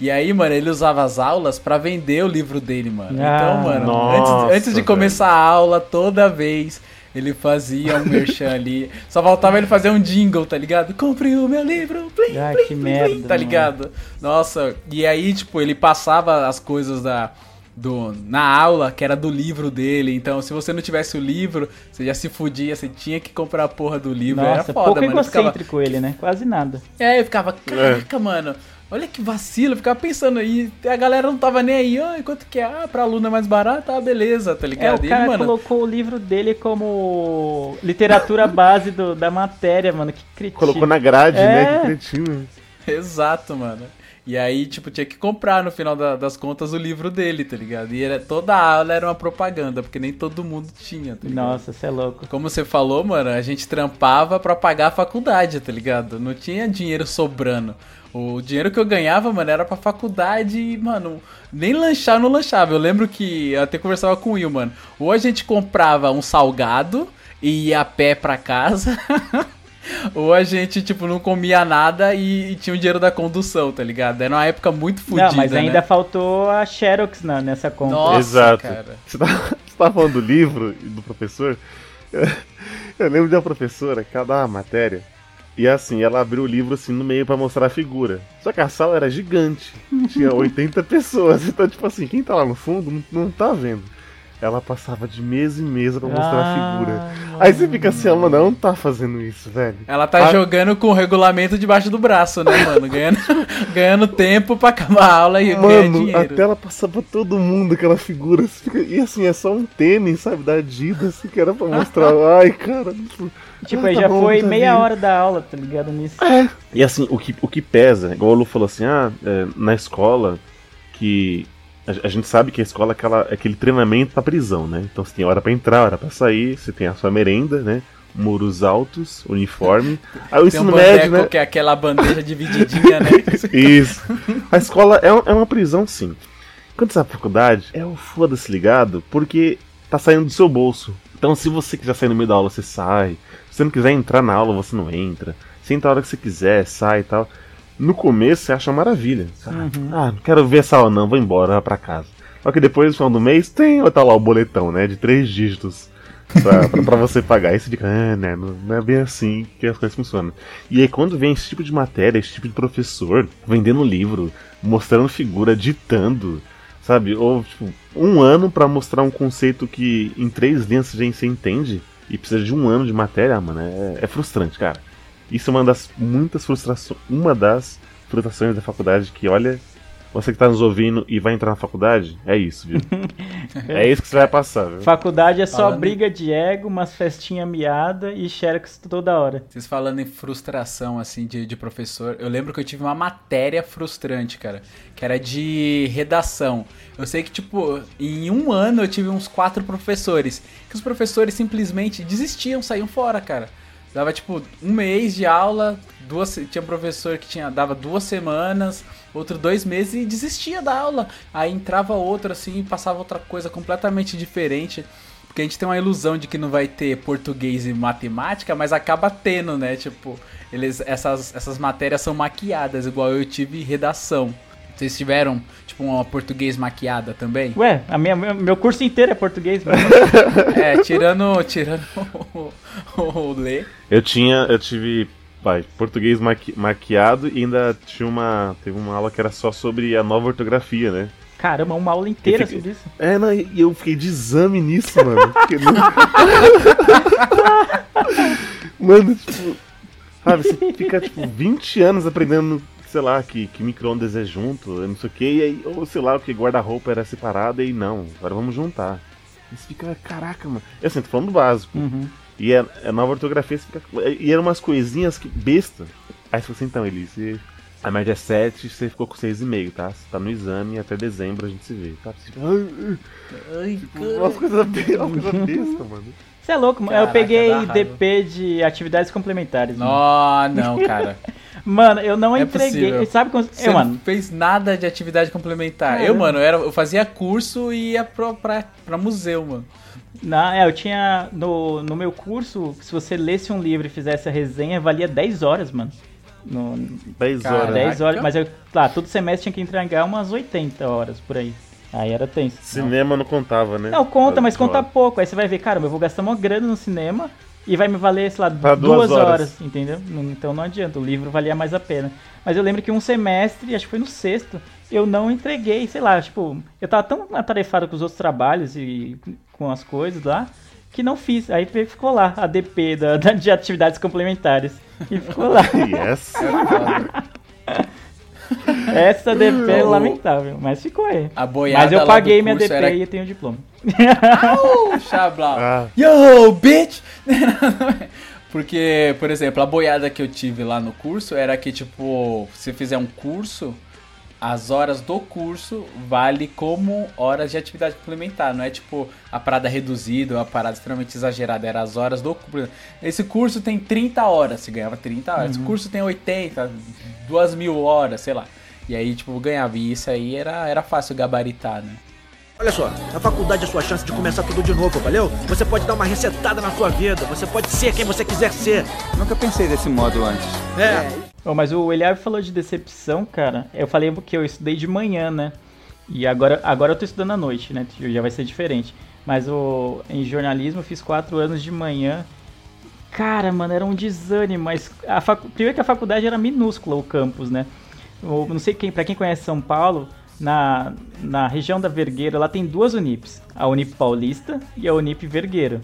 E aí, mano, ele usava as aulas pra vender o livro dele, mano. Ah, então, mano, nossa, antes, antes de velho. começar a aula, toda vez ele fazia um merchan ali. Só faltava ele fazer um jingle, tá ligado? Compre o meu livro, plim, Ai, plim, que plim, merda, plim, tá mano. ligado? Nossa, e aí, tipo, ele passava as coisas da. Do, na aula, que era do livro dele. Então, se você não tivesse o livro, você já se fudia, você tinha que comprar a porra do livro. era Nossa, foda, pouco mano. Eu ficava- egocêntrico ele, né? Quase nada. é, eu ficava, caraca, mano, olha que vacilo, eu ficava pensando aí, a galera não tava nem aí, ó, quanto que é? Ah, pra aluno é mais barato, ah, beleza, tá É, ligado? o E cara ele, mano, colocou o livro dele como literatura base do- da matéria, mano. Que cretino. Colocou na grade, É. né? Que cretino. exato, mano. E aí, tipo, tinha que comprar no final da- das contas o livro dele, tá ligado? E era, toda a aula era uma propaganda, porque nem todo mundo tinha, tá ligado? Nossa, você é louco. Como você falou, mano, a gente trampava pra pagar a faculdade, tá ligado? Não tinha dinheiro sobrando. O dinheiro que eu ganhava, mano, era pra faculdade e, mano, nem lanchar não lanchava. Eu lembro que eu até conversava com o Will, mano. Ou a gente comprava um salgado e ia a pé pra casa. Ou a gente, tipo, não comia nada e, e tinha o dinheiro da condução, tá ligado? Era uma época muito fodida, Não, mas ainda né? faltou a Xerox na, nessa conta. Nossa, Exato. cara. Você tá, você tá falando do livro e do professor? Eu, eu lembro de uma professora que ela dava uma matéria. E assim, ela abriu o livro assim no meio pra mostrar a figura. Só que a sala era gigante. Tinha 80 pessoas. Então, tipo assim, quem tá lá no fundo não, não tá vendo. Ela passava de mesa em mesa pra mostrar a Ah, figura. Aí você fica assim, ela não tá fazendo isso, velho. Ela tá Ah. jogando com o regulamento debaixo do braço, né, mano? Ganhando, ganhando tempo pra acabar a aula e ganhar Mano, dinheiro. até ela passar pra todo mundo aquela figura. você fica- E assim, é só um tênis, sabe? Da Adidas, assim, que era pra mostrar. Ai, cara. Tipo, Ah, aí tá já bom, foi tá meia hora da aula, tá ligado nisso? E assim, o que, o que pesa, igual o Lu falou assim, ah, é, na escola, que a, gente sabe que a escola é, aquela, é aquele treinamento pra prisão, né? Então você tem hora pra entrar, hora pra sair, você tem a sua merenda, né? Muros altos, uniforme. Aí o um ensino bandeco médio, né? que é aquela bandeja divididinha, né? Isso. A escola é, um- é uma prisão, sim. Quando você vai pra faculdade, é o foda-se ligado, porque tá saindo do seu bolso. Então, se você quiser sair no meio da aula, você sai. Se você não quiser entrar na aula, você não entra. Você entra a hora que você quiser, sai e tal. No começo você acha maravilha. Ah, não quero ver essa aula não, vou embora, vou pra casa. Só que depois, no final do mês, tem tá lá o boletão, né? De três dígitos pra, pra, pra você pagar. Aí você fica, ah, né, não, não é bem assim que as coisas funcionam. E aí quando vem esse tipo de matéria, esse tipo de professor, vendendo livro, mostrando figura, ditando, sabe? Ou, tipo, um ano pra mostrar um conceito que em três linhas você entende e precisa de um ano de matéria, mano, é, é frustrante, cara. Isso é uma das muitas frustrações, uma das frustrações da faculdade que, olha, você que tá nos ouvindo e vai entrar na faculdade, é isso, viu? é isso que você vai passar, viu? Faculdade é só Falando briga de ego, umas festinha miada e xerox toda hora. Vocês falando em frustração, assim, de, de professor, eu lembro que eu tive uma matéria frustrante, cara, que era de redação. Eu sei que, tipo, em um ano eu tive uns quatro professores, que os professores simplesmente desistiam, saíam fora, cara. Dava, tipo, um mês de aula, duas, tinha um professor que tinha, dava duas semanas, outro dois meses e desistia da aula. Aí entrava outro, assim, e passava outra coisa completamente diferente. Porque a gente tem uma ilusão de que não vai ter português e matemática, mas acaba tendo, né? Tipo, eles, essas, essas matérias são maquiadas, igual eu tive redação. Vocês tiveram, tipo, uma português maquiada também? Ué, a minha, meu- curso inteiro é português, mano. É, tirando, tirando o, o Lê. Eu tinha, eu tive, vai, português maqui- maquiado e ainda tinha uma, teve uma aula que era só sobre a nova ortografia, né? Caramba, uma aula inteira fiquei- sobre isso. É, não, e eu fiquei de exame nisso, mano. Porque não- mano, tipo, sabe, você fica, tipo, 20 anos aprendendo, sei lá, que, que micro-ondas é junto, não sei o que, e aí, ou sei lá, o que guarda-roupa era separado, e aí não, agora vamos juntar. E você fica, caraca, mano. Eu assim, tô falando do básico. Uhum. E a, a nova ortografia, você fica. E eram umas coisinhas que. besta. Aí você falou assim, então, Elise, a média é 7, você ficou com 6,5, tá? Você tá no exame até dezembro a gente se vê, tá? Você fica, ai, ai, tipo, umas coisas be- uma coisa besta, mano. Você é louco, mano. Caraca, eu peguei. DP de atividades complementares. Mano, Não, não, cara. Mano, eu não É entreguei. possível. Sabe quando. Você Eu, não mano, fez nada de atividade complementar. Caramba. Eu, mano, eu, era, eu fazia curso e ia pra, pra, pra museu, mano. na, é, eu tinha. No, no meu curso, se você lesse um livro e fizesse a resenha, valia 10 horas, mano. No, 10 Caraca. horas. 10 horas, mas eu, lá, todo semestre tinha que entregar umas 80 horas por aí. Aí era tenso. Cinema não contava, né? Não, conta, mas As conta pouco. Aí você vai ver, caramba, eu vou gastar uma grana no cinema e vai me valer, sei lá, Pra duas, duas horas. horas. entendeu? Então não adianta, o livro valia mais a pena. Mas eu lembro que um semestre, acho que foi no sexto, eu não entreguei, sei lá, tipo, eu tava tão atarefado com os outros trabalhos e com as coisas lá, que não fiz. Aí ficou lá, a DP da, da- de atividades complementares. E ficou lá. Yes. Essa DP é lamentável, mas ficou aí. A boiada Mas eu paguei minha DP era- e tenho diploma. Puxa, Blau. Ah, Yo, bitch! Porque, por exemplo, a boiada que eu tive lá no curso era que, tipo, se fizer um curso, as horas do curso vale como horas de atividade complementar. Não é tipo a parada reduzida ou a parada extremamente exagerada. Era as horas do curso. Esse curso tem 30 horas, se ganhava 30 horas. Esse curso tem 80, 2 mil horas, sei lá. E aí, tipo, ganhava. E isso aí era, era fácil gabaritar, né? Olha só, na faculdade é sua chance de começar tudo de novo, valeu? Você pode dar uma resetada na sua vida, você pode ser quem você quiser ser. Nunca pensei desse modo antes. É, Bom, mas o Eliab falou de decepção, cara. Eu falei que eu estudei de manhã, né? E agora, agora eu tô estudando à noite, né? Já vai ser diferente. Mas o, em jornalismo eu fiz quatro anos de manhã. Cara, mano, era um desânimo. Mas a facu... primeiro que a faculdade era minúscula, o campus, né? O- não sei quem, para quem conhece São Paulo, na, na região da Vergueira, lá tem duas Unips. A Unip Paulista e a Unip Vergueira.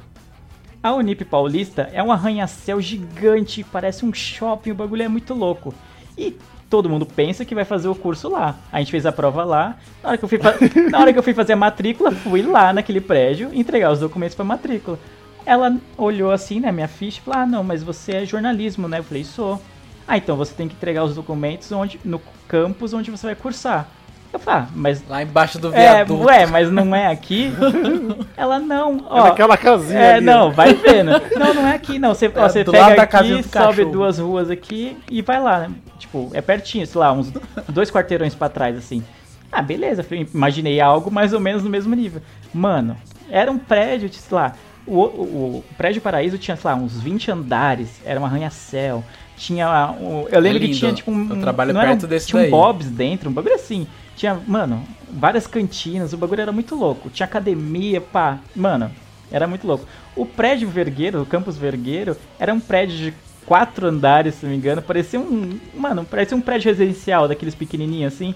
A Unip Paulista é um arranha-céu gigante, parece um shopping, o bagulho é muito louco. E todo mundo pensa que vai fazer o curso lá. A gente fez a prova lá. Na hora que eu fui, fa- na hora que eu fui fazer a matrícula, fui lá naquele prédio entregar os documentos pra matrícula. Ela olhou assim, né, minha ficha, e falou: Ah, não, mas você é jornalismo, né? Eu falei: Sou. Ah, então você tem que entregar os documentos onde, no campus onde você vai cursar. Eu falei: Ah, mas. Lá embaixo do É, viaduto. ué, mas não é aqui? Ela não, ó. é naquela casinha É, ali, não, ó. vai vendo. Não, não é aqui, não. Você, ó, É você do pega aqui, sobe cachorro. duas ruas aqui e vai lá, né? Tipo, é pertinho, sei lá, uns dois quarteirões pra trás, assim. Ah, beleza. Imaginei algo mais ou menos no mesmo nível. Mano, era um prédio, de, sei lá, O, o- o prédio Paraíso tinha, sei lá, uns 20 andares, era um arranha-céu. Tinha. um- eu lembro que lindo. tinha, tipo, um. Eu trabalho era perto um- desse Tinha um daí. Bob's dentro, um bagulho assim. Tinha, mano, várias cantinas, o bagulho era muito louco. Tinha academia, pá. Mano, era muito louco. O prédio Vergueiro, o campus Vergueiro, era um prédio de quatro andares, se não me engano. Parecia um. Mano, parecia um prédio residencial, daqueles pequenininhos assim.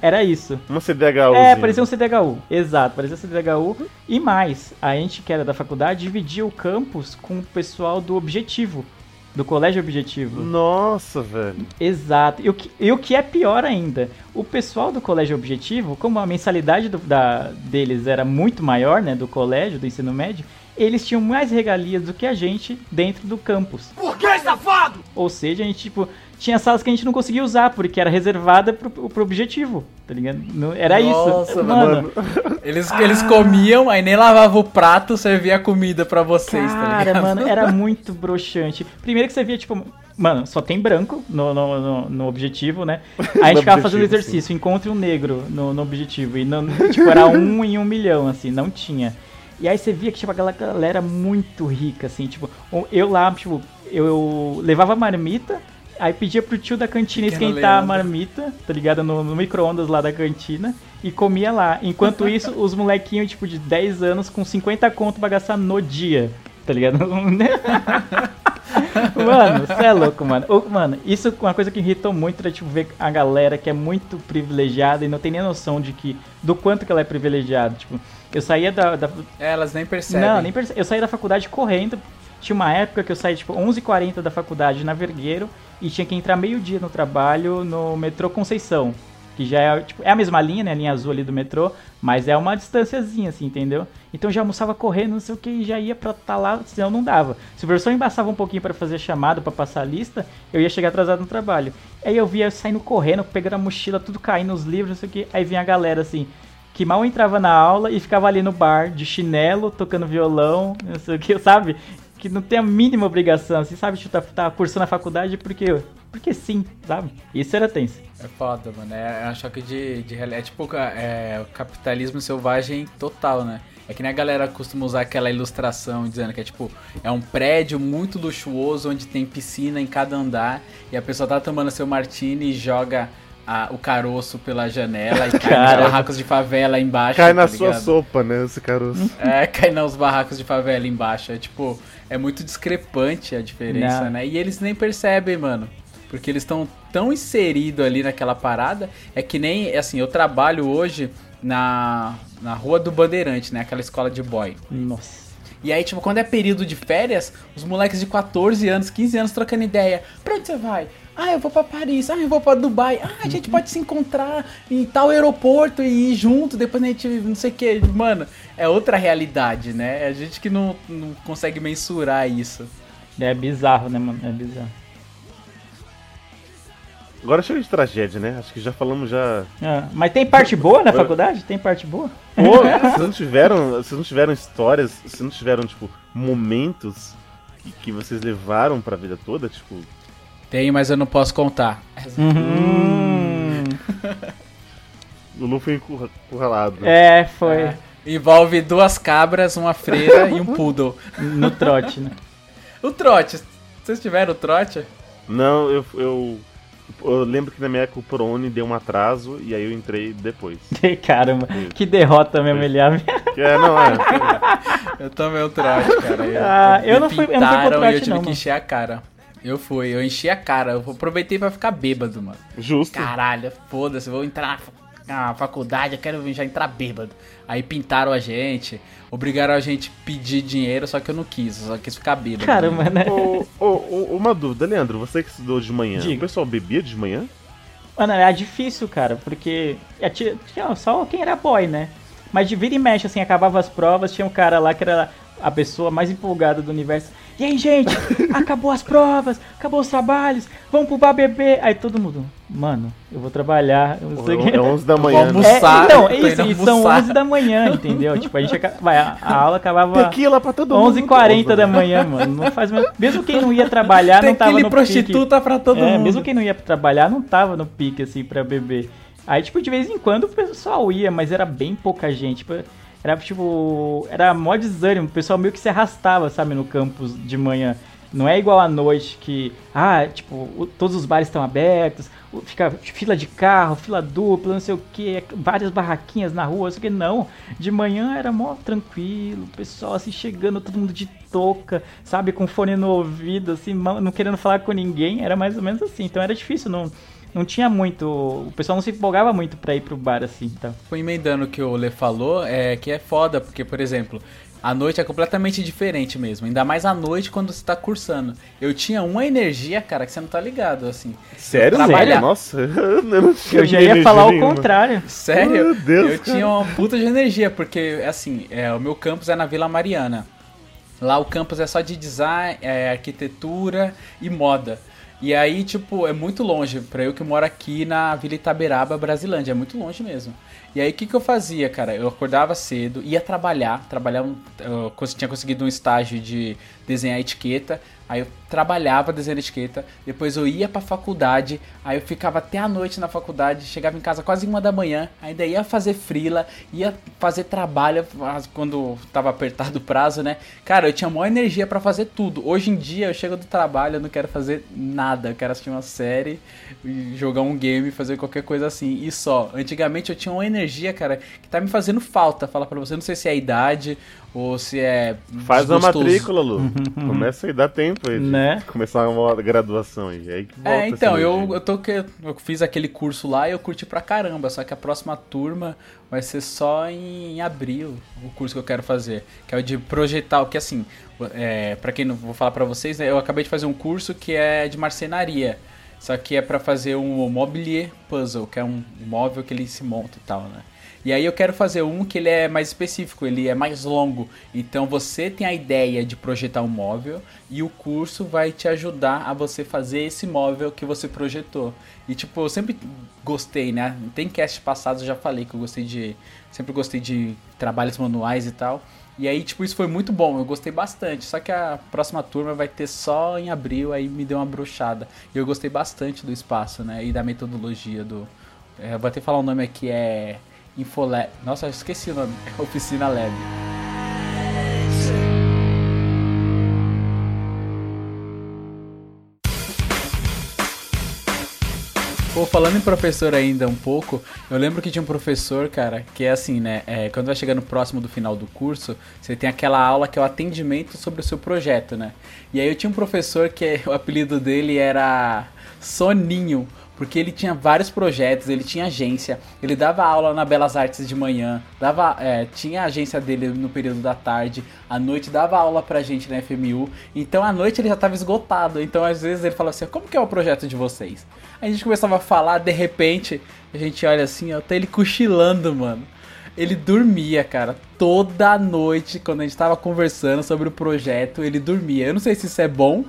Era isso. Uma CDHU. É, parecia um CDHU. Exato, parecia um CDHU. E mais, a gente que era da faculdade dividia o campus com o pessoal do Objetivo, do Colégio Objetivo. Nossa, velho. Exato. E o, que, e o que é pior ainda, o pessoal do Colégio Objetivo, como a mensalidade do- da, deles era muito maior, né, do colégio, do ensino médio, eles tinham mais regalias do que a gente dentro do campus. Por que, safado? Ou seja, a gente, tipo, tinha salas que a gente não conseguia usar, porque era reservada pro, pro objetivo, tá ligado? Não- Era Nossa, isso. Mano, Eles, eles comiam, aí nem lavavam o prato, servia a comida pra vocês, tá Cara, ligado? mano, era muito broxante. Primeiro que você via, tipo, mano, só tem branco no, no, no, no objetivo, né? Aí a gente ficava fazendo exercício, encontre um negro no, no objetivo. E não, tipo, era um em um milhão, assim, não tinha. E aí você via que, tipo, aquela galera muito rica, assim, tipo, eu lá, tipo, eu levava marmita, aí pedia pro tio da cantina Pequeno esquentar a Leandro. marmita, tá ligado? No, no micro-ondas lá da cantina, e comia lá. Enquanto isso, os molequinhos, tipo, de 10 anos com 50 conto pra gastar no dia, tá ligado? Mano, você é louco, mano. Mano, isso é uma coisa que irritou muito era, tipo, ver a galera que é muito privilegiada e não tem nem noção de que. do quanto que ela é privilegiada. Tipo, eu saía da. da- É, elas nem percebem. não, nem perce... Eu saí da faculdade correndo. Tinha uma época que eu saí, tipo, 11h40 da faculdade na Vergueiro e tinha que entrar meio-dia no trabalho no metrô Conceição. Que já é, tipo, é a mesma linha, né? A linha azul ali do metrô, mas é uma distânciazinha, assim, entendeu? Então já almoçava correndo, não sei o que, e já ia pra estar lá, senão não dava. Se o professor embaçava um pouquinho pra fazer chamada, pra passar a lista, eu ia chegar atrasado no trabalho. Aí eu via saindo correndo, pegando a mochila, tudo caindo nos livros, não sei o que. Aí vinha a galera assim, que mal entrava na aula e ficava ali no bar, de chinelo, tocando violão, não sei o que, sabe? Que não tem a mínima obrigação, assim, sabe? Tipo, tá, tá cursando a faculdade porque, porque sim, sabe? Isso era tenso. É foda, mano. É um choque de, de realidade. É tipo é, o capitalismo selvagem total, né? É que nem a galera costuma usar aquela ilustração dizendo que é tipo, é um prédio muito luxuoso onde tem piscina em cada andar e a pessoa tá tomando seu martini e joga a- o caroço pela janela e cai nos barracos de favela embaixo. Cai na tá sua ligado? sopa, né, esse caroço. É, cai nos barracos de favela embaixo. É tipo, é muito discrepante a diferença, Não. né? E eles nem percebem, mano. Porque eles estão tão inseridos ali naquela parada. É que nem, assim, eu trabalho hoje na, na Rua do Bandeirante, né? Aquela escola de boy. Nossa. E aí, tipo, quando é período de férias, os moleques de 14 anos, 15 anos trocando ideia. Pra onde você vai? Ah, eu vou pra Paris. Ah, eu vou pra Dubai. Ah, a gente pode se encontrar em tal aeroporto e ir junto. Depois a gente, não sei o que. Mano, é outra realidade, né? É a gente que não, não consegue mensurar isso. É bizarro, né, mano? É bizarro. Agora chega de tragédia, né? Acho que já falamos já. Ah, mas tem parte boa na faculdade? Tem parte boa? Pô, vocês não tiveram. Vocês não tiveram histórias, vocês não tiveram, tipo, momentos que, que vocês levaram pra vida toda, tipo. Tem, mas eu não posso contar. Hum. Lulu foi encurra- encurralado. É, foi É. Envolve duas cabras, uma freira e um poodle. no trote, né? O trote. Vocês tiveram o trote? Não, eu, eu. Eu lembro que na minha época o Prone deu um atraso e aí eu entrei depois. Caramba, que derrota mesmo, ele é. É, não, é. Eu tomei o trote, cara. Ah, eu não fui- eu não fui pro pintaram e eu trote, tive não, que encher a cara. Eu fui, eu enchi a cara. Eu aproveitei pra ficar bêbado, mano. Justo. Caralho, foda-se, vou entrar na fa- na faculdade, eu quero já entrar bêbado. Aí pintaram a gente, obrigaram a gente a pedir dinheiro, só que eu não quis, eu só quis ficar bêbado. Caramba, né? Ô, ô, ô, uma dúvida, Leandro, você que estudou de manhã, Diga. o pessoal bebia de manhã? Mano, era difícil, cara, porque é, tinha, tinha só quem era boy, né? Mas de vira e mexe, assim, acabava as provas, tinha um cara lá que era a pessoa mais empolgada do universo. E aí, gente, acabou as provas, acabou os trabalhos, vamos pro bar beber. Aí todo mundo, mano, eu vou trabalhar, eu não sei o que. É 11 da Eu vou manhã. né? almoçar. É, então, é isso, são almoçar. 11 da manhã, entendeu? Tipo, a gente vai, a, a aula acabava Tequila pra todo mundo. 11h40 da manhã, mano. Não faz mais... Mesmo quem não ia trabalhar, não tava no e prostituta pra todo pique. É, mundo. mesmo quem não ia trabalhar, não tava no pique, assim, pra beber. Aí, tipo, de vez em quando o pessoal ia, mas era bem pouca gente. Tipo, Era tipo. Era mó desânimo. O pessoal meio que se arrastava, sabe, no campus de manhã. Não é igual à noite que, ah, tipo, o- todos os bares estão abertos, fica fila de carro, fila dupla, não sei o que, várias barraquinhas na rua, não sei o que. Não, de manhã era mó tranquilo, o pessoal assim chegando, todo mundo de touca, sabe, com fone no ouvido, assim, não querendo falar com ninguém, era mais ou menos assim. Então era difícil, não, não tinha muito, o pessoal não se empolgava muito pra ir pro bar assim, então. Foi emendando o que o Lê falou, é que é foda, porque, por exemplo, a noite é completamente diferente mesmo. Ainda mais à noite quando você tá cursando. Eu tinha uma energia, cara, que você não tá ligado, assim. Sério, Trabalhar. Zé? Nossa, eu não tinha Eu já ia falar o nenhuma. contrário. Sério? Meu Deus, eu cara. tinha uma puta de energia, porque, assim, é, o meu campus é na Vila Mariana. Lá o campus é só de design, é, arquitetura e moda. E aí, tipo, é muito longe. Pra eu que moro aqui na Vila Itaberaba, Brasilândia. É muito longe mesmo. E aí, o que, que eu fazia, cara? Eu acordava cedo, ia trabalhar. Trabalhar, eu tinha conseguido um estágio de desenhar etiqueta. Aí eu trabalhava desenhando etiqueta. Depois eu ia pra faculdade. Aí eu ficava até a noite na faculdade. Chegava em casa quase uma da manhã. Ainda ia fazer frila. Ia fazer trabalho quando tava apertado o prazo, né? Cara, eu tinha maior energia pra fazer tudo. Hoje em dia eu chego do trabalho, eu não quero fazer nada. Eu quero assistir uma série, e jogar um game, fazer qualquer coisa assim. E só. Antigamente eu tinha uma energia, cara, que tá me fazendo falta. Falar pra você, não sei se é a idade ou se é. Faz uma desgostoso. matrícula, Lu. Começa aí, dá tempo aí. de Né? Começar uma graduação aí. aí que volta É, então, eu, eu, tô eu fiz aquele curso lá e eu curti pra caramba, só que a próxima turma vai ser só em abril, o curso que eu quero fazer, que é o de projetar, o que assim, é, para quem não vou falar pra vocês, né, eu acabei de fazer um curso que é de marcenaria, só que é pra fazer um mobilier puzzle, que é um móvel que ele se monta e tal, né? E aí eu quero fazer um que ele é mais específico, ele é mais longo. Então você tem a ideia de projetar um móvel e o curso vai te ajudar a você fazer esse móvel que você projetou. E tipo, eu sempre gostei, né? Tem cast passados eu já falei que eu gostei de sempre gostei de trabalhos manuais e tal. E aí, tipo, isso foi muito bom, eu gostei bastante. Só que a próxima turma vai ter só em abril, aí me deu uma brochada. E eu gostei bastante do espaço, né? E da metodologia do. É, vou até falar o nome aqui, é. Infolab. Nossa, eu esqueci o nome. Oficina Lab. Pô, falando em professor ainda um pouco, eu lembro que tinha um professor, cara, que é assim, né? é, quando vai chegando próximo do final do curso, você tem aquela aula que é o atendimento sobre o seu projeto, né? E aí eu tinha um professor que o apelido dele era Soninho, porque ele tinha vários projetos, ele tinha agência, ele dava aula na Belas Artes de manhã, dava, é, tinha a agência dele no período da tarde, à noite dava aula pra gente na FMU, então à noite ele já tava esgotado, então às vezes ele falava assim, como que é o projeto de vocês? Aí a gente começava a falar, de repente, a gente olha assim, ó, tá ele cochilando, mano. Ele dormia, cara, toda noite quando a gente tava conversando sobre o projeto, ele dormia. Eu não sei se isso é bom,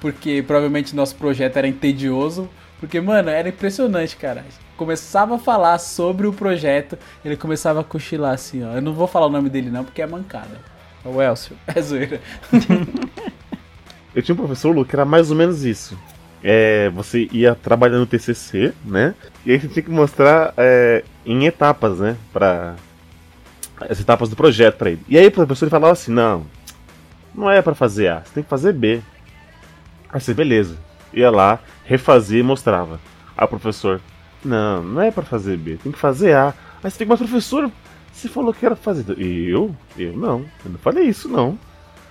porque provavelmente nosso projeto era entedioso, porque, mano, era impressionante, cara. Começava a falar sobre o projeto, ele começava a cochilar assim, ó. Eu não vou falar o nome dele não, porque é mancada. É o Elcio. É zoeira. Eu tinha um professor, Lu, que era mais ou menos isso. É, você ia trabalhando no TCC, né? E aí você tinha que mostrar é, em etapas, né? Pra, as etapas do projeto pra ele. E aí o professor falava assim: não, não é pra fazer A, você tem que fazer B. Aí você, beleza. Ia lá, refazia e mostrava. O professor: não, não é pra fazer B, tem que fazer A. Aí você fica, mas professor, você falou que era fazer. Eu? Eu não, eu não falei isso não.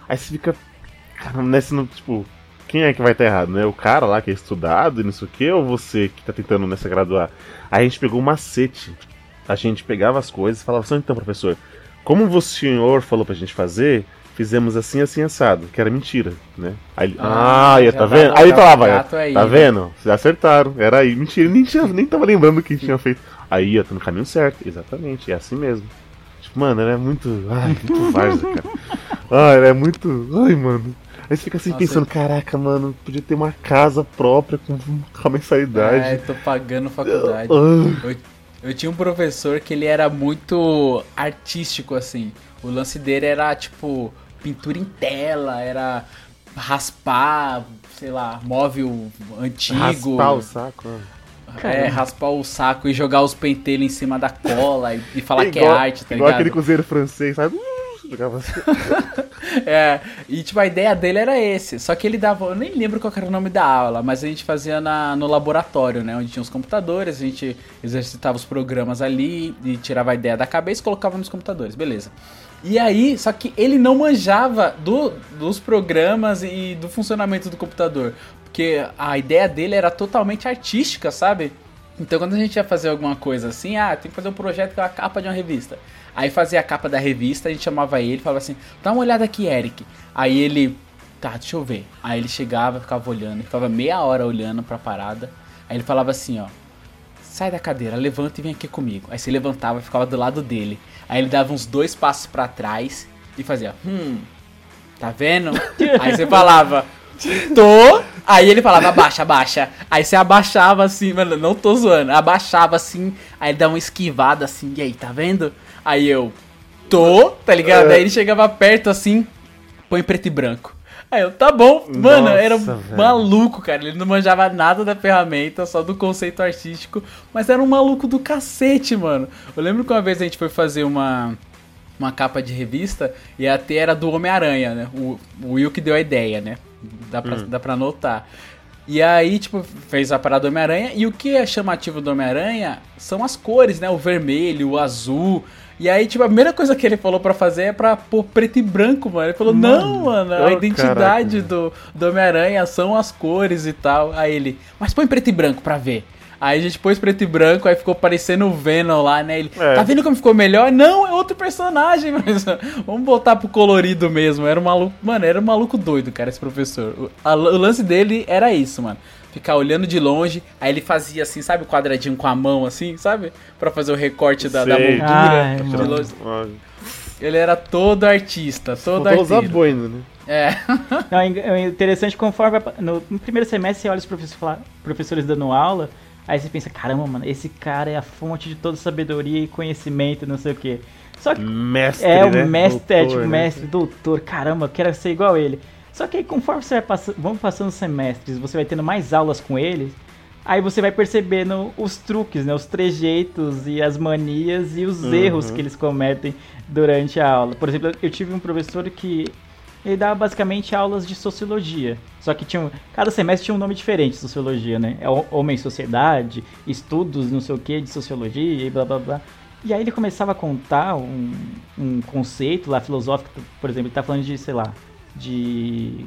Aí você fica, cara, nesse, no, tipo, quem é que vai estar errado, né? O cara lá que é estudado e não sei o que, ou você que tá tentando nessa graduar? Aí a gente pegou um macete. A gente pegava as coisas e falava assim, então, professor, como o senhor falou pra gente fazer, fizemos assim, assim, assado, que era mentira, né? Aí Ah, ah, ia, já tá vendo? Aí falava, aí, tá né? vendo? Vocês acertaram, era aí, mentira, nem, tinha, nem tava lembrando o que tinha feito. Aí ia, tá no caminho certo, exatamente, é assim mesmo. Tipo, mano, era muito. Ai, muito várzea, cara. Ai, era muito. Ai, mano. Aí você fica assim Nossa, pensando, caraca, mano, podia ter uma casa própria com, com a mensalidade. É, tô pagando faculdade. Ah. Eu, eu tinha um professor que ele era muito artístico, assim. O lance dele era, tipo, pintura em tela, era raspar, sei lá, móvel antigo. Raspar o saco. ó. É, raspar o saco e jogar os pentelhos em cima da cola e, e falar que é Igual- arte, tá Igual ligado? aquele cozinheiro francês, sabe? Jogava assim. É, e tipo, a ideia dele era esse. Só que ele dava. Eu nem lembro qual que era o nome da aula, mas a gente fazia na, no laboratório, né? Onde tinha os computadores, a gente exercitava os programas ali e tirava a ideia da cabeça e colocava nos computadores, beleza. E aí, só que ele não manjava do, dos programas e do funcionamento do computador. Porque a ideia dele era totalmente artística, sabe? Então quando a gente ia fazer alguma coisa assim, ah, tem que fazer um projeto com a capa de uma revista. Aí fazia a capa da revista, a gente chamava ele falava assim, dá uma olhada aqui, Eric. Aí ele, tá, deixa eu ver. Aí ele chegava, ficava olhando, ficava meia hora olhando pra parada. Aí ele falava assim, ó, sai da cadeira, levanta e vem aqui comigo. Aí você levantava e ficava do lado dele. Aí ele dava uns dois passos pra trás e fazia, hum, tá vendo? Aí você falava, tô. Aí ele falava, abaixa, abaixa. Aí você abaixava assim, mano, não tô zoando. Abaixava assim, aí ele dava uma esquivada assim, e aí, tá vendo? Aí eu, tô, tá ligado? Aí ele chegava perto assim, põe preto e branco. Aí eu, tá bom, mano, Nossa, era um velho. maluco, cara. Ele não manjava nada da ferramenta, só do conceito artístico, mas era um maluco do cacete, mano. Eu lembro que uma vez a gente foi fazer uma uma capa de revista e até era do Homem-Aranha, né? O, o Will que deu a ideia, né? Dá pra, dá pra notar. E aí, tipo, fez a parada do Homem-Aranha. E o que é chamativo do Homem-Aranha são as cores, né? O vermelho, o azul. E aí, tipo, a primeira coisa que ele falou pra fazer é pra pôr preto e branco, mano. Ele falou, não, mano, a Oh, identidade caraca. do, do Homem-Aranha são as cores e tal. Aí ele, mas põe preto e branco pra ver. Aí a gente pôs preto e branco, aí ficou parecendo o Venom lá, né? Ele, É. tá vendo como ficou melhor? Não, é outro personagem, mas vamos voltar pro colorido mesmo. Era um maluco, mano, era um maluco doido, cara, esse professor. O, a- o lance dele era isso, mano. Ficar olhando de longe, aí ele fazia assim, sabe o quadradinho com a mão assim, sabe? Pra fazer o recorte da, da moldura. Ai, de mano. longe. Ele era todo artista, todo Faltou usar artista. boina, né? É. Não, é é interessante conforme no, no primeiro semestre você olha os professores, dando aula, aí você pensa, caramba, mano, esse cara é a fonte de toda sabedoria e conhecimento, não sei o quê. Só que Mestre, é né? o mestre, é Doutor, tipo né? mestre, doutor, caramba, eu quero ser igual ele. Só que aí conforme você vai passando, vão passando semestres, você vai tendo mais aulas com eles, aí você vai percebendo os truques, né, os trejeitos e as manias e os Uhum. erros que eles cometem durante a aula. Por exemplo, eu tive um professor que ele dava basicamente aulas de sociologia. Só que tinha um, cada semestre tinha um nome diferente de sociologia, né? É Homem Sociedade, estudos não sei o que de sociologia e blá blá blá. E aí ele começava a contar um, um conceito lá filosófico, por exemplo, ele tá falando de, sei lá, de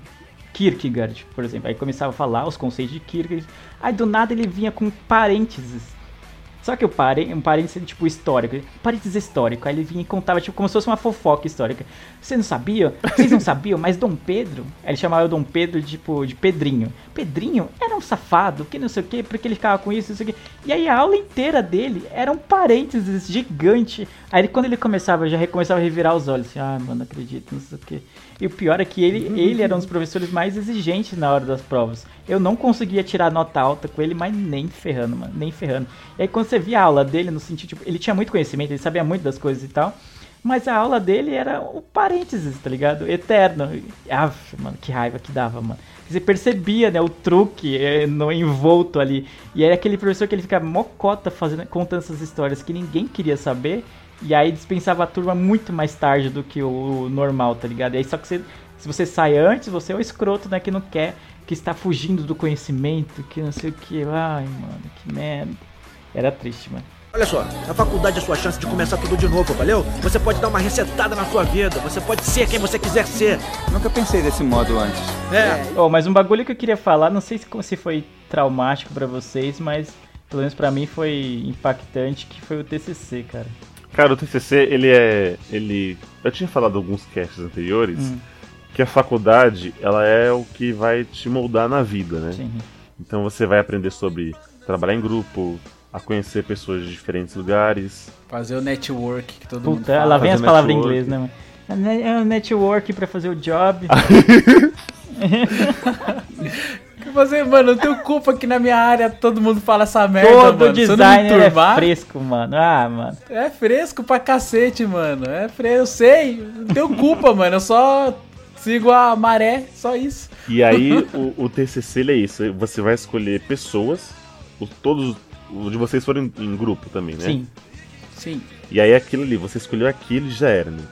Kierkegaard, por exemplo. Aí começava a falar os conceitos de Kierkegaard. Aí do nada ele vinha com parênteses. Só que o pare, um parênteses tipo histórico, parênteses histórico. Aí ele vinha e contava tipo como se fosse uma fofoca histórica. Você não sabia? Vocês não sabiam? Mas Dom Pedro, ele chamava o Dom Pedro tipo de Pedrinho. Pedrinho era um safado, que não sei o que, porque ele ficava com isso, não sei o que. E aí a aula inteira dele era um parênteses gigante. Aí quando ele começava, já começava a revirar os olhos, assim, ah, mano, acredito, não sei o que. E o pior é que ele, ele era um dos professores mais exigentes na hora das provas. Eu não conseguia tirar nota alta com ele, mas nem ferrando, mano, nem ferrando. E aí quando você via a aula dele, no sentido, tipo, ele tinha muito conhecimento, ele sabia muito das coisas e tal. Mas a aula dele era o parênteses, tá ligado? Eterno. Aff, mano, que raiva que dava, mano. Você percebia, né, o truque é, no envolto ali. E era aquele professor que ele ficava mocota fazendo, contando essas histórias que ninguém queria saber. E aí dispensava a turma muito mais tarde do que o normal, tá ligado? E aí só que você, se você sai antes, você é o escroto, né, que não quer, que está fugindo do conhecimento, que não sei o que. Ai, mano, que merda. Era triste, mano. Olha só, na faculdade é sua chance de começar tudo de novo, valeu? Você pode dar uma resetada na sua vida, você pode ser quem você quiser ser. Nunca pensei desse modo antes. É, Oh, mas um bagulho que eu queria falar, não sei se, se foi traumático pra vocês, mas pelo menos pra mim foi impactante, que foi o TCC, cara. Cara, o TCC, ele é. ele Eu tinha falado em alguns casts anteriores Hum. que a faculdade, ela é o que vai te moldar na vida, né? Sim. Então você vai aprender sobre trabalhar em grupo, a conhecer pessoas de diferentes lugares. Fazer o network que todo mundo Puta, fala. lá vem as palavras em inglês, né, mano? É ne- É o network pra fazer o job. Você, mano, eu tenho culpa que na minha área todo mundo fala essa merda, Todo mano. Designer é fresco, mano. Ah, mano. É fresco pra cacete, mano. É fresco, eu sei. Não tenho culpa, mano. Eu só sigo a maré, só isso. E aí o, o TCC ele é isso, você vai escolher pessoas, os- todos O de vocês foram em, em grupo também, né? Sim. Sim. E aí aquilo ali, você escolheu aquilo e já era, né?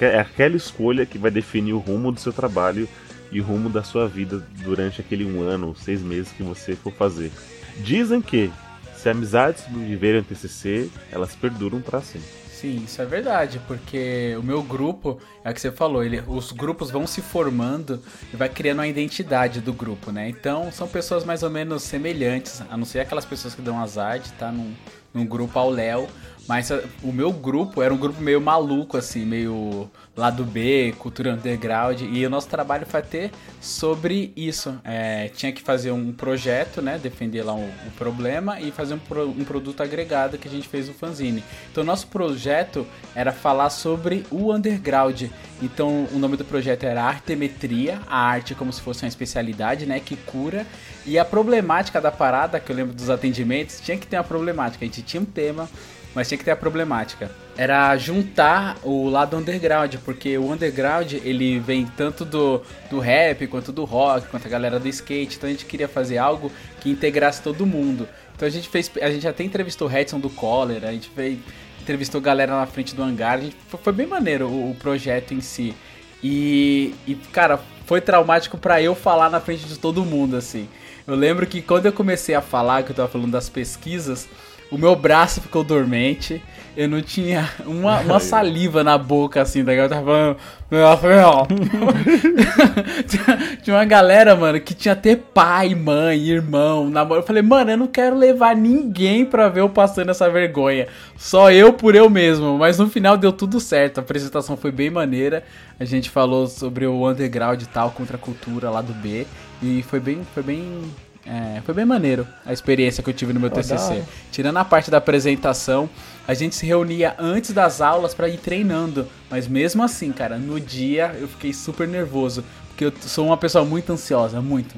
É É aquela escolha que vai definir o rumo do seu trabalho e rumo da sua vida durante aquele um ano ou seis meses que você for fazer. Dizem que se amizades viverem o TCC, elas perduram pra sempre. Sim, isso é verdade, porque o meu grupo, é o que você falou, ele, os grupos vão se formando e vai criando uma identidade do grupo, né? Então são pessoas mais ou menos semelhantes, a não ser aquelas pessoas que dão azar de estar num, num grupo ao Léo. Mas a- o meu grupo era um grupo meio maluco, assim, meio lado B, cultura underground. E o nosso trabalho foi ter sobre isso. É, tinha que fazer um projeto, né? Defender lá o, o problema e fazer um, pro- um produto agregado que a gente fez o fanzine. Então, nosso projeto era falar sobre o underground. Então, o nome do projeto era Artemetria, a arte como se fosse uma especialidade, né? Que cura. E a problemática da parada, que eu lembro dos atendimentos, tinha que ter uma problemática. A gente tinha um tema, mas tinha que ter a problemática. Era juntar o lado underground, porque o underground ele vem tanto do, do rap, quanto do rock, quanto a galera do skate. Então a gente queria fazer algo que integrasse todo mundo. Então a gente fez. A gente até entrevistou o Redson do Collar, a gente fez, entrevistou galera na frente do hangar. Gente, foi, bem maneiro o, o projeto em si. E, e, cara, foi traumático pra eu falar na frente de todo mundo, assim. Eu lembro que quando eu comecei a falar, que eu tava falando das pesquisas, o meu braço ficou dormente. Eu não tinha uma, uma saliva na boca, assim, daí eu tava falando. Tinha uma galera, mano, que tinha até pai, mãe, irmão, namoro. Eu falei, mano, eu não quero levar ninguém pra ver eu passando essa vergonha. Só eu por eu mesmo. Mas no final deu tudo certo. A apresentação foi bem maneira. A gente falou sobre o underground e tal, contra a cultura lá do B. E foi bem. Foi bem. É, foi bem maneiro a experiência que eu tive no meu TCC. Tirando a parte da apresentação, a gente se reunia antes das aulas pra ir treinando. Mas mesmo assim, cara, no dia eu fiquei super nervoso. Porque eu sou uma pessoa muito ansiosa, muito.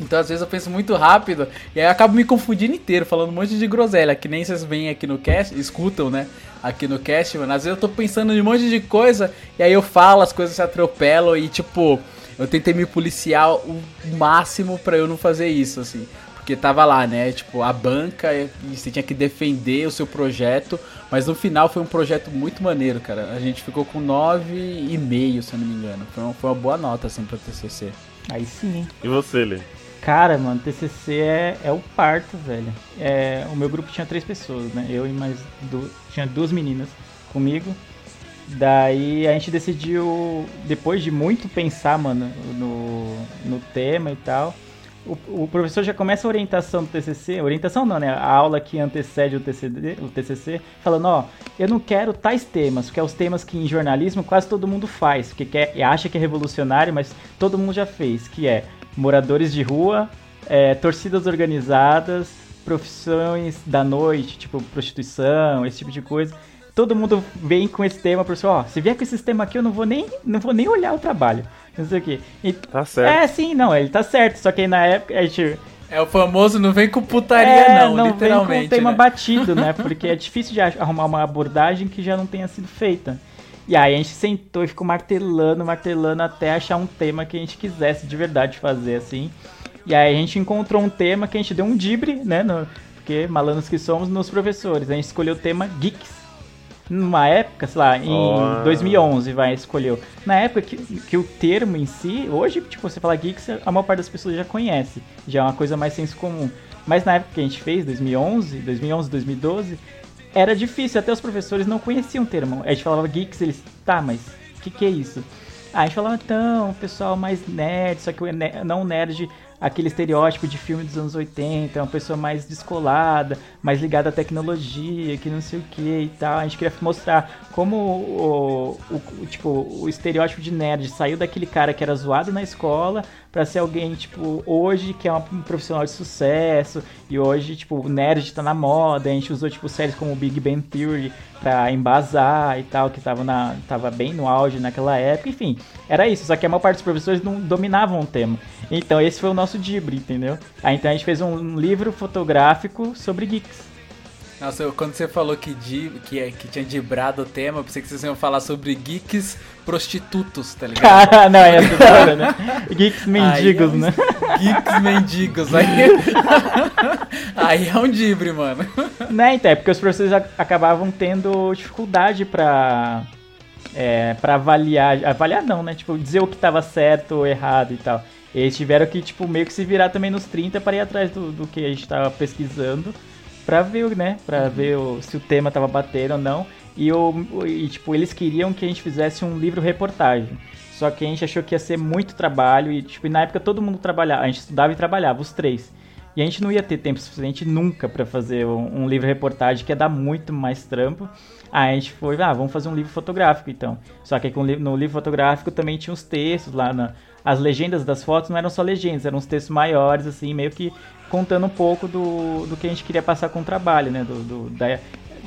Então às vezes eu penso muito rápido e aí eu acabo me confundindo inteiro, falando um monte de groselha, que nem vocês veem aqui no cast, escutam, né? Aqui no cast, mano. Às vezes eu tô pensando em um monte de coisa e aí eu falo, as coisas se atropelam e tipo, eu tentei me policiar o máximo pra eu não fazer isso, assim. Porque tava lá, né? Tipo, a banca e você tinha que defender o seu projeto. Mas no final foi um projeto muito maneiro, cara. A gente ficou com 9,5, se eu não me engano. Foi uma, foi uma boa nota, assim, pra TCC. Aí sim? E você, Lê? Cara, mano, TCC é, é o parto, velho. É, o meu grupo tinha três pessoas, né? Eu e mais du tinha duas meninas comigo. Daí a gente decidiu, depois de muito pensar, mano, no, no tema e tal, o, o professor já começa a orientação do TCC, orientação não, né? A aula que antecede o, TCD, o TCC, falando, ó, eu não quero tais temas, porque é os temas que em jornalismo quase todo mundo faz, porque quer, acha que é revolucionário, mas todo mundo já fez, que é moradores de rua, é, torcidas organizadas, profissões da noite, tipo prostituição, esse tipo de coisa. Todo mundo vem com esse tema, professor, ó, se vier com esse tema aqui, eu não vou nem, não vou nem olhar o trabalho. Não sei o quê. E- Tá certo. é, sim, não, ele tá certo. Só que aí na época a gente. É o famoso não vem com putaria, é, não, vem literalmente. com o tema né? batido, né? Porque é difícil de arrumar uma abordagem que já não tenha sido feita. E aí a gente sentou e ficou martelando, martelando até achar um tema que a gente quisesse de verdade fazer, assim. E aí a gente encontrou um tema que a gente deu um dibre, né? no- porque malandros que somos, nos professores. A gente escolheu o tema Geeks. Numa época, sei lá, em Ó. 2011, vai, escolheu. Na época que, que o termo em si, hoje, tipo, você fala geeks, a maior parte das pessoas já conhece. Já é uma coisa mais senso comum. Mas na época que a gente fez, 2011, 2011, 2012, era difícil, até os professores não conheciam o termo. A gente falava geeks, eles, tá, mas o que, que é isso? Aí a gente falava, então, o pessoal mais nerd, só que não nerd, aquele estereótipo de filme dos anos 80, é uma pessoa mais descolada, mais ligada à tecnologia, que não sei o que e tal. A gente queria mostrar como o, o- o- tipo, o estereótipo de nerd saiu daquele cara que era zoado na escola pra ser alguém, tipo, hoje que é um profissional de sucesso e hoje, tipo, nerd tá na moda. A gente usou, tipo, séries como Big Bang Theory pra embasar e tal, que tava, na, tava bem no auge naquela época. Enfim, era isso. Só que a maior parte dos professores não dominavam o tema. Então esse foi o nosso dibre, entendeu? Aí então a gente fez um livro fotográfico sobre geeks. Nossa, quando você falou que, di, que, é- que tinha dibrado o tema, eu pensei que vocês iam falar sobre geeks prostitutos, tá ligado? Ah, não, é essa história, né? Geeks mendigos, é um- né? Geeks mendigos. Aí, aí é um dibre, mano. Né, então, é porque os professores ac- acabavam tendo dificuldade pra, é, pra avaliar, avaliar não, né, tipo, dizer o que tava certo ou errado e tal. Eles tiveram que, tipo, meio que se virar também nos 30 para ir atrás do, do que a gente tava pesquisando, pra ver, né, pra ver o- se o tema tava batendo ou não. E, o, e, tipo, eles queriam que a gente fizesse um livro-reportagem. Só que a gente achou que ia ser muito trabalho e, tipo, e na época todo mundo trabalhava, a gente estudava e trabalhava, os três. E a gente não ia ter tempo suficiente nunca pra fazer um, um livro-reportagem, que ia dar muito mais trampo. Aí a gente foi, ah, vamos fazer um livro fotográfico então. Só que no livro fotográfico também tinha os textos lá, na, as legendas das fotos não eram só legendas, eram uns textos maiores, assim, meio que contando um pouco do, do que a gente queria passar com o trabalho, né? Do, do- da,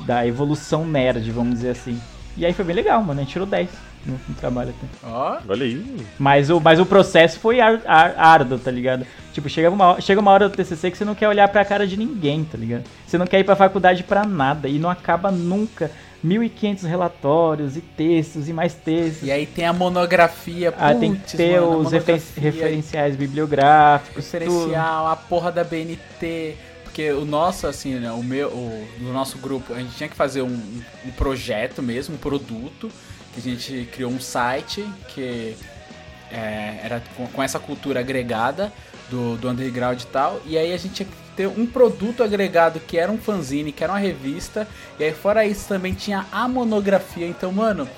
da evolução nerd, vamos dizer assim. E aí foi bem legal, mano, a gente tirou 10 no, no trabalho até. Ó, Olha aí. Mas o, mas o processo foi ar, ar- árduo, tá ligado? Tipo, chega uma, hora- chega uma hora do TCC que você não quer olhar pra cara de ninguém, tá ligado? Você não quer ir pra faculdade pra nada e não acaba nunca. 1.500 relatórios e textos e mais textos. e aí tem a monografia, Ah, tem que putz, ter mano, os referenciais bibliográficos, tudo. referencial, a porra da BNT. Porque o nosso, assim, né, o meu, o, do nosso grupo, a gente tinha que fazer um, um projeto mesmo, um produto, que a gente criou um site que é, era com, com essa cultura agregada do, do underground e tal, e aí a gente tinha que ter um produto agregado que era um fanzine, que era uma revista, e aí fora isso também tinha a monografia, então, mano,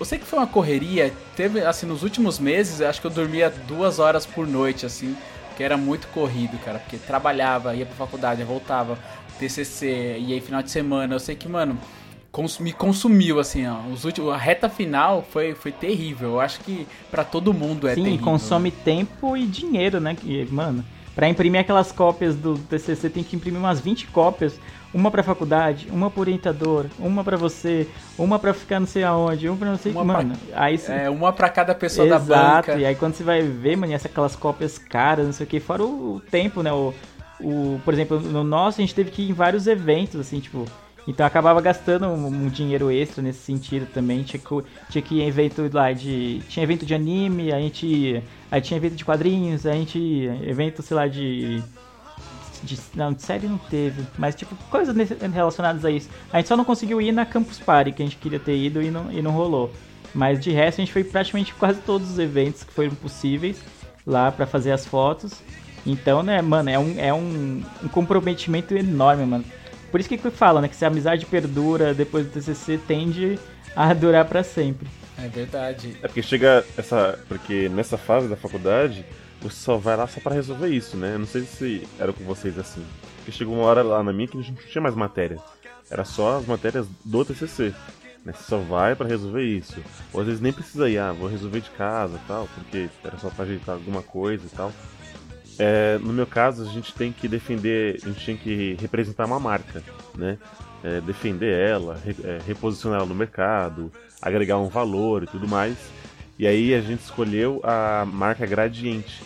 eu sei que foi uma correria, teve, assim, nos últimos meses, eu acho que eu dormia duas horas por noite, assim, que era muito corrido, cara, porque trabalhava, ia pra faculdade, voltava, TCC, e aí final de semana, eu sei que, mano, cons- me consumiu, assim, ó, os últimos, a reta final foi, foi terrível, eu acho que pra todo mundo é Sim, terrível. consome tempo e dinheiro, né? Que, mano, pra imprimir aquelas cópias do TCC tem que imprimir umas 20 cópias, uma pra faculdade, uma pro orientador, uma pra você, uma pra ficar não sei aonde, uma pra não sei, Uma mano. Aí você É, uma pra cada pessoa Exato, da banca. e aí quando você vai ver, mano, essa aquelas cópias caras, não sei o que, fora o, o tempo, né? O, o, por exemplo, no nosso a gente teve que ir em vários eventos, assim, tipo. Então acabava gastando um, um dinheiro extra nesse sentido também. Tinha que, tinha que ir em evento lá de. Tinha evento de anime, a gente. Aí tinha evento de quadrinhos, a gente. Evento, sei lá, de. de não, de série não teve, mas tipo, coisas relacionadas a isso. A gente só não conseguiu ir na Campus Party, que a gente queria ter ido e não, e não rolou. Mas de resto a gente foi praticamente quase todos os eventos que foram possíveis lá pra fazer as fotos. Então, né, mano, é um, é um, um comprometimento enorme, mano. Por isso que fala, né, que se a amizade perdura depois do TCC, tende a durar pra sempre. É verdade. É porque chega essa. Porque nessa fase da faculdade, você só vai lá só pra resolver isso, né? Eu não sei se era com vocês assim. Porque chegou uma hora lá na minha que a gente não tinha mais matéria. Era só as matérias do TCC. Né? Você só vai pra resolver isso. Ou às vezes nem precisa ir, ah, vou resolver de casa e tal, porque era só pra ajeitar alguma coisa e tal. É, no meu caso, a gente tem que defender, a gente tem que representar uma marca, né? É, defender ela, re- é, reposicionar ela no mercado, agregar um valor e tudo mais. E aí a gente escolheu a marca Gradiente.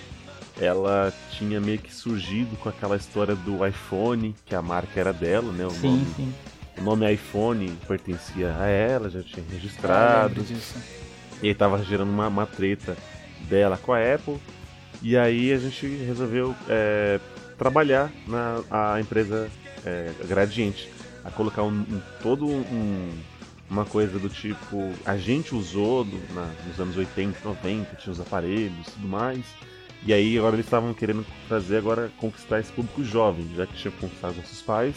Ela tinha meio que surgido com aquela história do iPhone, que a marca era dela, né? O, Sim, nome, sim. o nome iPhone pertencia a ela, já tinha Ah, registrado. disso. E aí tava gerando uma, uma treta dela com a Apple. E aí a gente resolveu é, trabalhar na a empresa é, Gradiente. A colocar um, um- todo um, uma coisa do tipo. A gente usou do- na- nos anos 80, 90, tinha os aparelhos e tudo mais. E aí agora eles estavam querendo trazer agora conquistar esse público jovem, já que tinha conquistado nossos pais,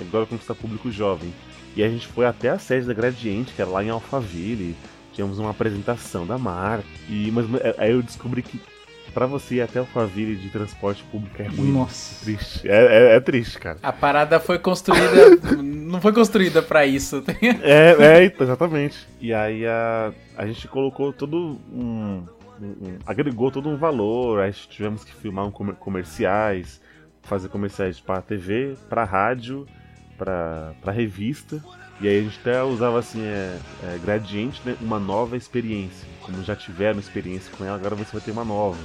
agora conquistar público jovem. E a gente foi até a sede da Gradiente, que era lá em Alphaville, tínhamos uma apresentação da marca. E, mas é, aí eu descobri que pra você ir até Alphaville de transporte público é ruim. Nossa. Triste. É, é- é triste, cara. A parada foi construída. não foi construída pra isso. É, é, exatamente. E aí a, a gente colocou todo um, um- um- agregou todo um valor, aí tivemos que filmar um comer- comerciais, fazer comerciais pra TV, pra rádio, pra, pra revista. E aí a gente até usava assim, é, é, gradiente, né, uma nova experiência. Como já tiveram experiência com ela, agora você vai ter uma nova.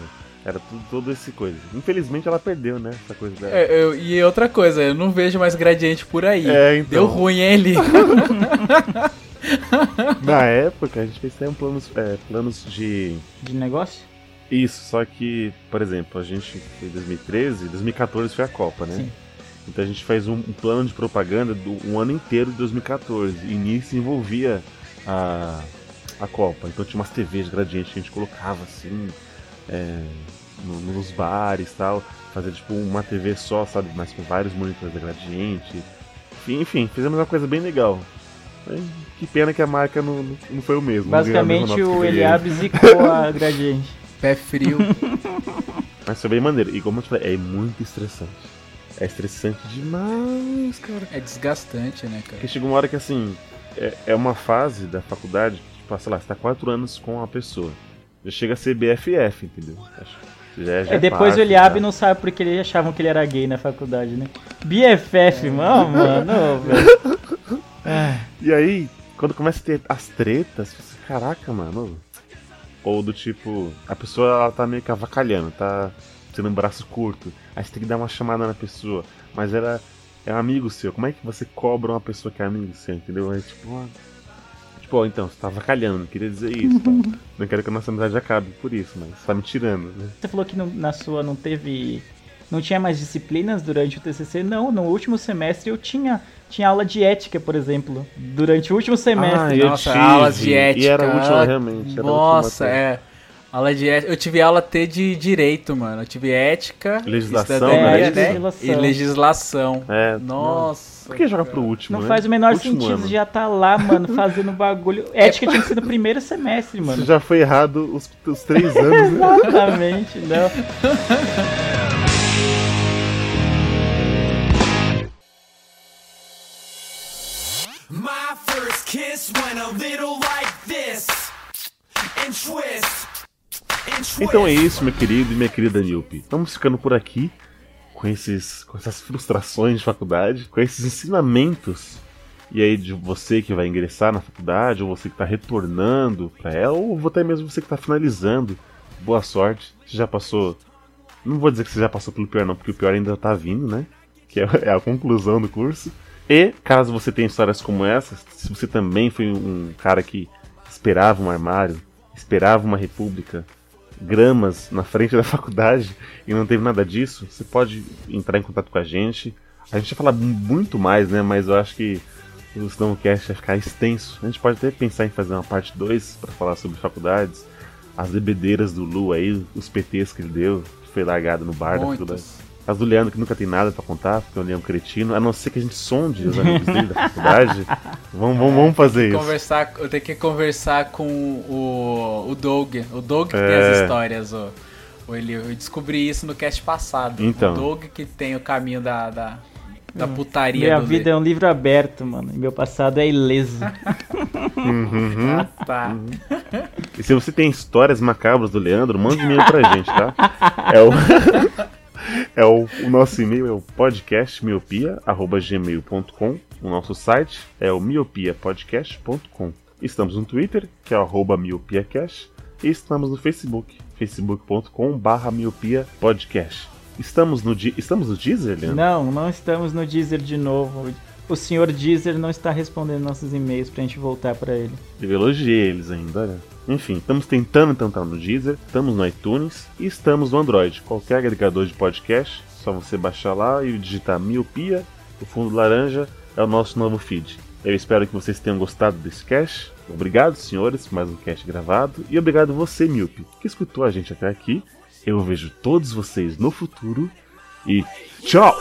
Era tudo, todo esse coisa. Infelizmente ela perdeu, né? Essa coisa dela. É, eu- e outra coisa, eu não vejo mais gradiente por aí. É, então. Deu ruim, hein, ele? Na época a gente fez até um planos, é, planos de. De negócio? Isso, só que, por exemplo, a gente em 2013, 2014 foi a Copa, né? Sim. Então a gente fez um, um plano de propaganda do um ano inteiro de 2014. E nisso envolvia a, a Copa. Então tinha umas TVs gradientes que a gente colocava assim é, no- nos bares e tal. Fazer tipo uma TV só, sabe? Mas com vários monitores da gradiente. Enfim, enfim, fizemos uma coisa bem legal. Que pena que a marca não, não- foi o mesmo. Basicamente o ele. Eliabe zicou a Gradiente. Pé frio. Mas foi bem maneiro. E como eu te falei, é muito estressante. É estressante demais, cara. É desgastante, né, cara? Porque chega uma hora que assim, é, é uma fase da faculdade, sei lá, você tá quatro anos com uma pessoa. Já chega a ser BFF, entendeu? Acho que já, já É, depois parte, o Eliabe já. não sabe porque eles achavam que ele era gay na faculdade, né? BFF, mano, mano, velho. Ah, E aí, quando começa a ter as tretas, você, fala, caraca, mano. Ou do tipo, a pessoa ela tá meio que avacalhando, tá tendo um braço curto. Aí você tem que dar uma chamada na pessoa. Mas ela é um amigo seu. Como é que você cobra uma pessoa que é amigo seu, entendeu? É tipo, tipo, então, você tá avacalhando, não queria dizer isso. tá? Não quero que a nossa amizade acabe por isso, mas você tá me tirando, né? Você falou que não- na sua não teve. Não tinha mais disciplinas durante o TCC? Não, no último semestre eu tinha, tinha aula de ética, por exemplo. Durante o último semestre. eu Nossa, tive, aulas de ética. E era a última, realmente. Era última Nossa, matéria. é. Aula de ética. Eu tive aula T de direito, mano. Eu tive ética, Legislação, né? né? Legislação. E legislação. É, Nossa. Por que joga pro último? Não né? faz o menor Último sentido ano. já tá lá, mano, fazendo bagulho. Ética tinha que ser no primeiro semestre, Você mano. já foi errado os, os três anos, né? Exatamente, não. My first kiss went a little like this. And twist. And twist. Então é isso, meu querido e minha querida Nilpe. Vamos ficando por aqui com, esses, com essas frustrações de faculdade, com esses ensinamentos. E aí, de você que vai ingressar na faculdade, ou você que está retornando para ela, ou até mesmo você que está finalizando. Boa sorte. Você já passou. Não vou dizer que você já passou pelo pior, não, porque o pior ainda tá vindo, né? Que é é a conclusão do curso. E, caso você tenha histórias como essas, se você também foi um cara que esperava um armário, esperava uma república, gramas na frente da faculdade e não teve nada disso, você pode entrar em contato com a gente. A gente vai falar muito mais, né? Mas eu acho que o Stonecast vai ficar extenso. A gente pode até pensar em fazer uma parte 2 para falar sobre faculdades, as bebedeiras do Lu aí, os PTs que ele deu, que foi largado no bar da faculdade. As do Leandro, que nunca tem nada pra contar, porque o Leandro é um cretino, a não ser que a gente sonde os amigos dele da faculdade. Vamos, vamos, vamos fazer isso. Conversar, eu tenho que conversar com o, o Doug. O Doug que tem É. as histórias, ó. O Eli, eu descobri isso no cast passado. Então. O Doug que tem o caminho da, da, da putaria Minha do vida é um livro aberto, mano. E meu passado é ileso. Uhum. Tá. E se você tem histórias macabras do Leandro, manda um e-mail pra gente, tá? É o, é o, o nosso e-mail é o podcastmiopia.gmail.com O nosso site é o miopiapodcast.com Estamos no Twitter, que é o miopiacast, e estamos no Facebook, facebook.com barra miopiapodcast. Estamos no, estamos no Deezer, Leandro? Não, não estamos no Deezer de novo. O senhor Deezer não está respondendo nossos e-mails pra gente voltar pra ele. Eu elogiei eles ainda, olha. Enfim, estamos tentando então estar no Deezer, estamos no iTunes e estamos no Android. Qualquer agregador de podcast, só você baixar lá e digitar miopia, o fundo laranja é o nosso novo feed. Eu espero que vocês tenham gostado desse cast. Obrigado, senhores, por mais um cast gravado. E obrigado você, Miope, que escutou a gente até aqui. Eu vejo todos vocês no futuro. E tchau!